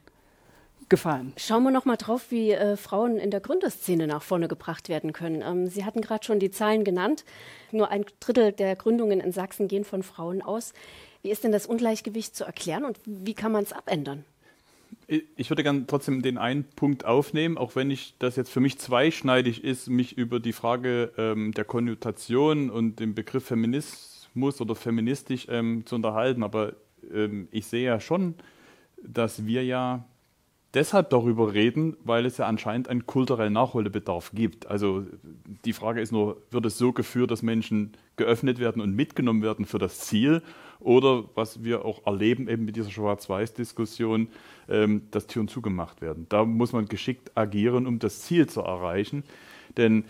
[SPEAKER 4] gefallen.
[SPEAKER 1] Schauen wir noch mal drauf, wie äh, Frauen in der Gründerszene nach vorne gebracht werden können. Ähm, Sie hatten gerade schon die Zahlen genannt. Nur ein Drittel der Gründungen in Sachsen gehen von Frauen aus. Wie ist denn das Ungleichgewicht zu erklären und wie kann man es abändern?
[SPEAKER 2] Ich würde gerne trotzdem den einen Punkt aufnehmen, auch wenn ich das jetzt für mich zweischneidig ist, mich über die Frage ähm, der Konnotation und den Begriff Feminismus oder feministisch ähm, zu unterhalten. Aber ähm, ich sehe ja schon, dass wir ja deshalb darüber reden, weil es ja anscheinend einen kulturellen Nachholbedarf gibt. Also die Frage ist nur, wird es so geführt, dass Menschen geöffnet werden und mitgenommen werden für das Ziel? Oder was wir auch erleben eben mit dieser Schwarz-Weiß-Diskussion, ähm, dass Türen zugemacht werden. Da muss man geschickt agieren, um das Ziel zu erreichen. Denn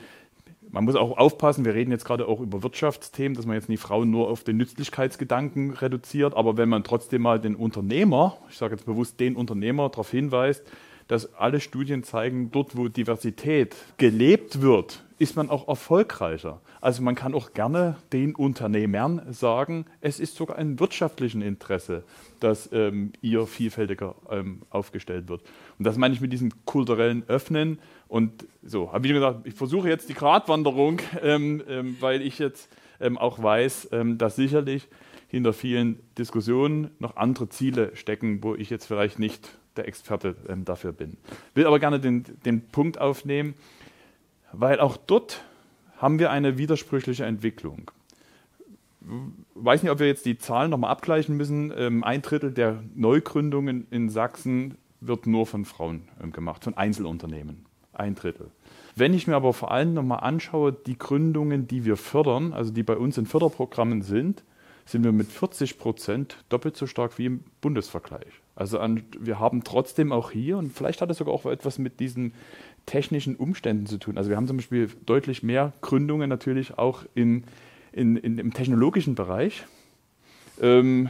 [SPEAKER 2] man muss auch aufpassen, wir reden jetzt gerade auch über Wirtschaftsthemen, dass man jetzt nicht Frauen nur auf den Nützlichkeitsgedanken reduziert, aber wenn man trotzdem mal den Unternehmer, ich sage jetzt bewusst den Unternehmer, darauf hinweist, dass alle Studien zeigen, dort wo Diversität gelebt wird, ist man auch erfolgreicher. Also man kann auch gerne den Unternehmern sagen, es ist sogar ein wirtschaftlichen Interesse, dass ähm, ihr vielfältiger ähm, aufgestellt wird. Und das meine ich mit diesem kulturellen Öffnen. Und so, habe ich gesagt, ich versuche jetzt die Gratwanderung, ähm, ähm, weil ich jetzt ähm, auch weiß, ähm, dass sicherlich hinter vielen Diskussionen noch andere Ziele stecken, wo ich jetzt vielleicht nicht der Experte ähm, dafür bin. Will aber gerne den, den Punkt aufnehmen, weil auch dort haben wir eine widersprüchliche Entwicklung. Weiß nicht, ob wir jetzt die Zahlen nochmal abgleichen müssen. Ähm, ein Drittel der Neugründungen in Sachsen wird nur von Frauen gemacht, von Einzelunternehmen. Ein Drittel. Wenn ich mir aber vor allem nochmal anschaue, die Gründungen, die wir fördern, also die bei uns in Förderprogrammen sind, sind wir mit 40 Prozent doppelt so stark wie im Bundesvergleich. Also an, wir haben trotzdem auch hier, und vielleicht hat es sogar auch etwas mit diesem technischen Umständen zu tun. Also wir haben zum Beispiel deutlich mehr Gründungen natürlich auch in, in, in im technologischen Bereich. Ähm,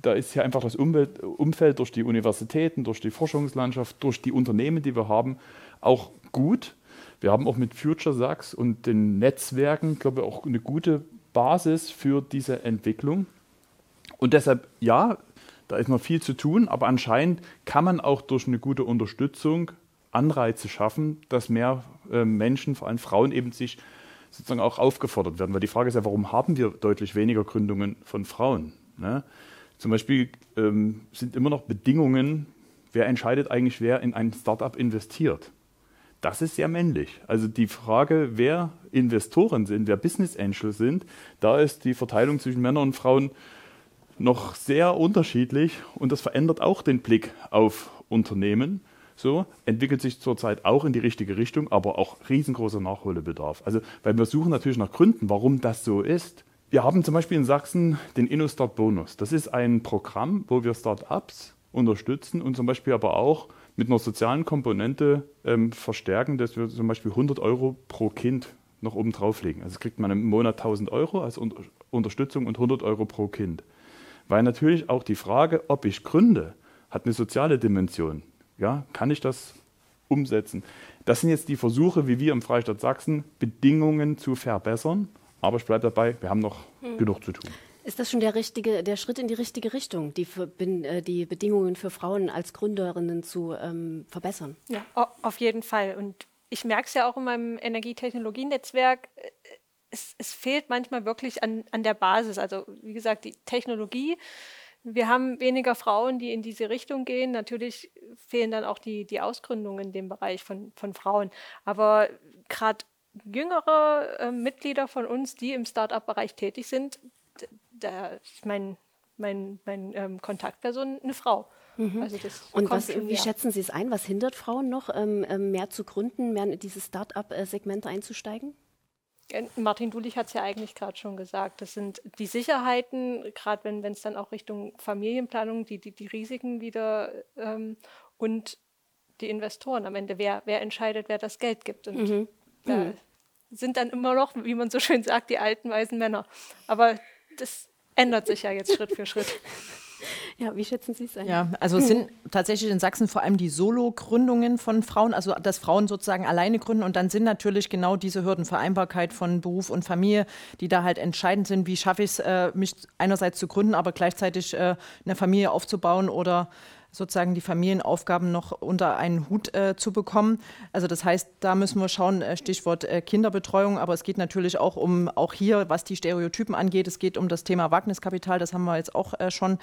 [SPEAKER 2] da ist ja einfach das Umwelt, Umfeld durch die Universitäten, durch die Forschungslandschaft, durch die Unternehmen, die wir haben, auch gut. Wir haben auch mit Future Sachs und den Netzwerken, glaube ich, auch eine gute Basis für diese Entwicklung. Und deshalb, ja, da ist noch viel zu tun, aber anscheinend kann man auch durch eine gute Unterstützung Anreize schaffen, dass mehr äh, Menschen, vor allem Frauen, eben sich sozusagen auch aufgefordert werden. Weil die Frage ist ja, warum haben wir deutlich weniger Gründungen von Frauen? Ne? Zum Beispiel ähm, sind immer noch Bedingungen, wer entscheidet eigentlich, wer in ein Startup investiert. Das ist sehr männlich. Also die Frage, wer Investoren sind, wer Business Angels sind, da ist die Verteilung zwischen Männern und Frauen noch sehr unterschiedlich und das verändert auch den Blick auf Unternehmen. So entwickelt sich zurzeit auch in die richtige Richtung, aber auch riesengroßer Nachholbedarf. Also, weil wir suchen natürlich nach Gründen, warum das so ist. Wir haben zum Beispiel in Sachsen den InnoStart Bonus. Das ist ein Programm, wo wir Start-ups unterstützen und zum Beispiel aber auch mit einer sozialen Komponente ähm, verstärken, dass wir zum Beispiel 100 Euro pro Kind noch oben drauflegen. Also kriegt man im Monat 1000 Euro als Unter Unterstützung und 100 Euro pro Kind. Weil natürlich auch die Frage, ob ich gründe, hat eine soziale Dimension. Ja, kann ich das umsetzen? Das sind jetzt die Versuche, wie wir im Freistaat Sachsen Bedingungen zu verbessern. Aber ich bleibe dabei, wir haben noch hm. genug zu tun.
[SPEAKER 1] Ist das schon der, richtige, der Schritt in die richtige Richtung, die, für, äh, die Bedingungen für Frauen als Gründerinnen zu ähm, verbessern?
[SPEAKER 6] Ja, auf jeden Fall. Und ich merke es ja auch in meinem Energietechnologienetzwerk. Äh, es, es, fehlt manchmal wirklich an, an der Basis. Also wie gesagt, die Technologie. Wir haben weniger Frauen, die in diese Richtung gehen. Natürlich fehlen dann auch die, die Ausgründungen in dem Bereich von, von Frauen. Aber gerade jüngere äh, Mitglieder von uns, die im Start-up-Bereich tätig sind, da ist mein, mein, mein ähm, Kontaktperson eine Frau.
[SPEAKER 1] Mhm. Also Und was, wie schätzen Sie es ein? Was hindert Frauen noch, ähm, ähm, mehr zu gründen, mehr in dieses Start-up-Segment einzusteigen?
[SPEAKER 6] Äh, Martin Dulich hat es ja eigentlich gerade schon gesagt. Das sind die Sicherheiten, gerade wenn es dann auch Richtung Familienplanung, die, die, die Risiken wieder ähm, und die Investoren am Ende. Wer, wer entscheidet, wer das Geld gibt? Und mhm. da mhm. sind dann immer noch, wie man so schön sagt, die alten weißen Männer. Aber das ändert sich ja jetzt Schritt für Schritt.
[SPEAKER 1] Ja, wie schätzen Sie es ein?
[SPEAKER 3] Ja, also es sind tatsächlich in Sachsen vor allem die Solo-Gründungen von Frauen, also dass Frauen sozusagen alleine gründen und dann sind natürlich genau diese Hürden, Vereinbarkeit von Beruf und Familie, die da halt entscheidend sind. Wie schaffe ich es, äh, mich einerseits zu gründen, aber gleichzeitig äh, eine Familie aufzubauen oder sozusagen die Familienaufgaben noch unter einen Hut äh, zu bekommen. Also das heißt, da müssen wir schauen, äh, Stichwort äh, Kinderbetreuung, aber es geht natürlich auch um, auch hier, was die Stereotypen angeht, es geht um das Thema Wagniskapital, das haben wir jetzt auch äh, schon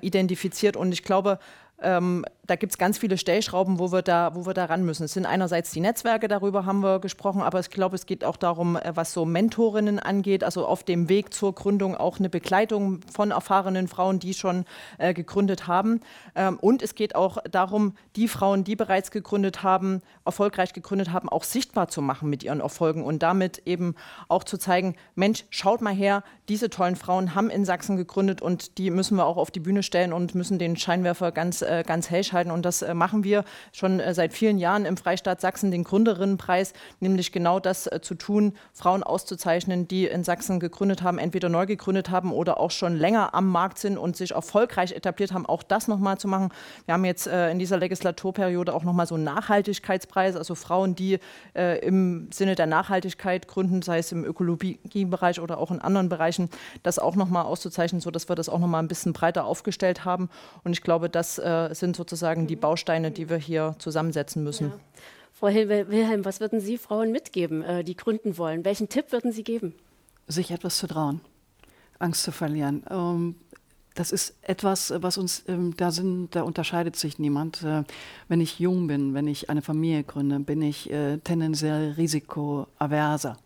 [SPEAKER 3] identifiziert und ich glaube, ähm, da gibt es ganz viele Stellschrauben, wo wir, da, wo wir da ran müssen. Es sind einerseits die Netzwerke, darüber haben wir gesprochen, aber ich glaube, es geht auch darum, äh, was so Mentorinnen angeht, also auf dem Weg zur Gründung auch eine Begleitung von erfahrenen Frauen, die schon äh, gegründet haben. Ähm, und es geht auch darum, die Frauen, die bereits gegründet haben, erfolgreich gegründet haben, auch sichtbar zu machen mit ihren Erfolgen und damit eben auch zu zeigen, Mensch, schaut mal her, diese tollen Frauen haben in Sachsen gegründet und die müssen wir auch auf die Bühne stellen und müssen den Scheinwerfer ganz, äh, ganz hell schalten. Und das äh, machen wir schon äh, seit vielen Jahren im Freistaat Sachsen, den Gründerinnenpreis, nämlich genau das äh, zu tun, Frauen auszuzeichnen, die in Sachsen gegründet haben, entweder neu gegründet haben oder auch schon länger am Markt sind und sich erfolgreich etabliert haben, auch das nochmal zu machen. Wir haben jetzt in dieser Legislaturperiode auch nochmal so einen Nachhaltigkeitspreis, also Frauen, die im Sinne der Nachhaltigkeit gründen, sei es im Ökologiebereich oder auch in anderen Bereichen das auch nochmal auszuzeichnen, sodass wir das auch nochmal ein bisschen breiter aufgestellt haben. Und ich glaube, das sind sozusagen die Bausteine, die wir hier zusammensetzen müssen. Ja.
[SPEAKER 1] Frau Wilhelm, was würden Sie Frauen mitgeben, äh, die gründen wollen? Welchen Tipp würden Sie geben?
[SPEAKER 4] Sich etwas zu trauen, Angst zu verlieren. Ähm, das ist etwas, was uns, ähm, da, sind, da unterscheidet sich niemand. Äh, wenn ich jung bin, wenn ich eine Familie gründe, bin ich äh, tendenziell risikoaverser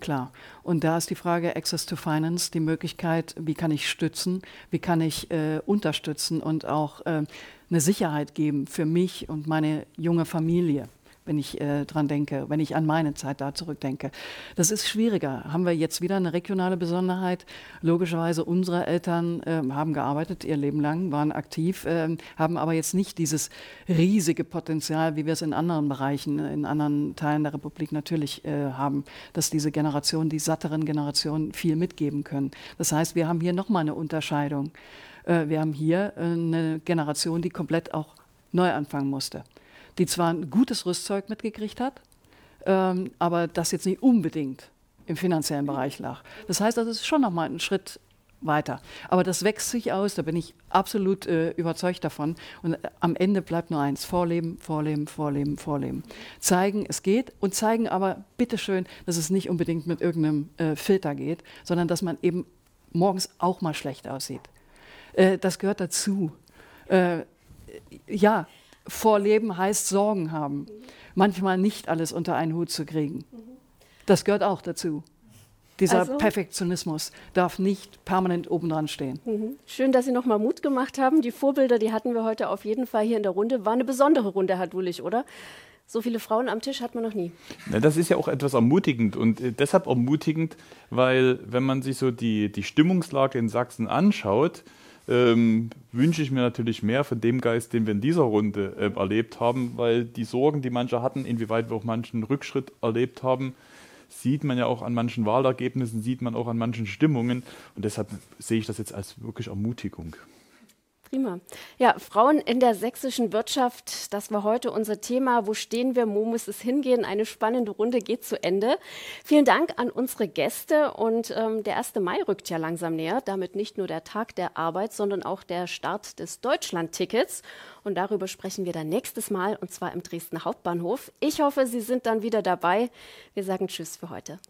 [SPEAKER 4] klar. Und da ist die Frage Access to Finance, die Möglichkeit, wie kann ich stützen, wie kann ich äh, unterstützen und auch äh, eine Sicherheit geben für mich und meine junge Familie. wenn ich äh, dran denke, wenn ich an meine Zeit da zurückdenke. Das ist schwieriger. Haben wir jetzt wieder eine regionale Besonderheit? Logischerweise, unsere Eltern äh, haben gearbeitet ihr Leben lang, waren aktiv, äh, haben aber jetzt nicht dieses riesige Potenzial, wie wir es in anderen Bereichen, in anderen Teilen der Republik natürlich äh, haben, dass diese Generation, die satteren Generationen viel mitgeben können. Das heißt, wir haben hier nochmal eine Unterscheidung. Äh, wir haben hier äh, eine Generation, die komplett auch neu anfangen musste die zwar ein gutes Rüstzeug mitgekriegt hat, ähm, aber das jetzt nicht unbedingt im finanziellen Bereich lag. Das heißt, das ist schon nochmal ein Schritt weiter. Aber das wächst sich aus, da bin ich absolut äh, überzeugt davon. Und äh, am Ende bleibt nur eins, Vorleben, Vorleben, Vorleben, Vorleben. Zeigen, es geht und zeigen aber bitteschön, dass es nicht unbedingt mit irgendeinem äh, Filter geht, sondern dass man eben morgens auch mal schlecht aussieht. Äh, das gehört dazu. Äh, ja, Vorleben heißt Sorgen haben. Manchmal nicht alles unter einen Hut zu kriegen. Das gehört auch dazu. Dieser also, Perfektionismus darf nicht permanent obendran stehen.
[SPEAKER 1] Mhm. Schön, dass Sie noch mal Mut gemacht haben. Die Vorbilder, die hatten wir heute auf jeden Fall hier in der Runde. War eine besondere Runde, Herr Dulich, oder? So viele Frauen am Tisch hat man noch nie.
[SPEAKER 2] Na, das ist ja auch etwas ermutigend und äh, deshalb ermutigend, weil wenn man sich so die, die Stimmungslage in Sachsen anschaut, ähm, wünsche ich mir natürlich mehr von dem Geist, den wir in dieser Runde äh, erlebt haben, weil die Sorgen, die manche hatten, inwieweit wir auch manchen Rückschritt erlebt haben, sieht man ja auch an manchen Wahlergebnissen, sieht man auch an manchen Stimmungen. Und deshalb sehe ich das jetzt als wirklich Ermutigung.
[SPEAKER 1] Prima. Ja, Frauen in der sächsischen Wirtschaft, das war heute unser Thema. Wo stehen wir? Wo muss es hingehen? Eine spannende Runde geht zu Ende. Vielen Dank an unsere Gäste. Und ähm, der 1. Mai rückt ja langsam näher. Damit nicht nur der Tag der Arbeit, sondern auch der Start des Deutschland-Tickets. Und darüber sprechen wir dann nächstes Mal, und zwar im Dresden Hauptbahnhof. Ich hoffe, Sie sind dann wieder dabei. Wir sagen Tschüss für heute.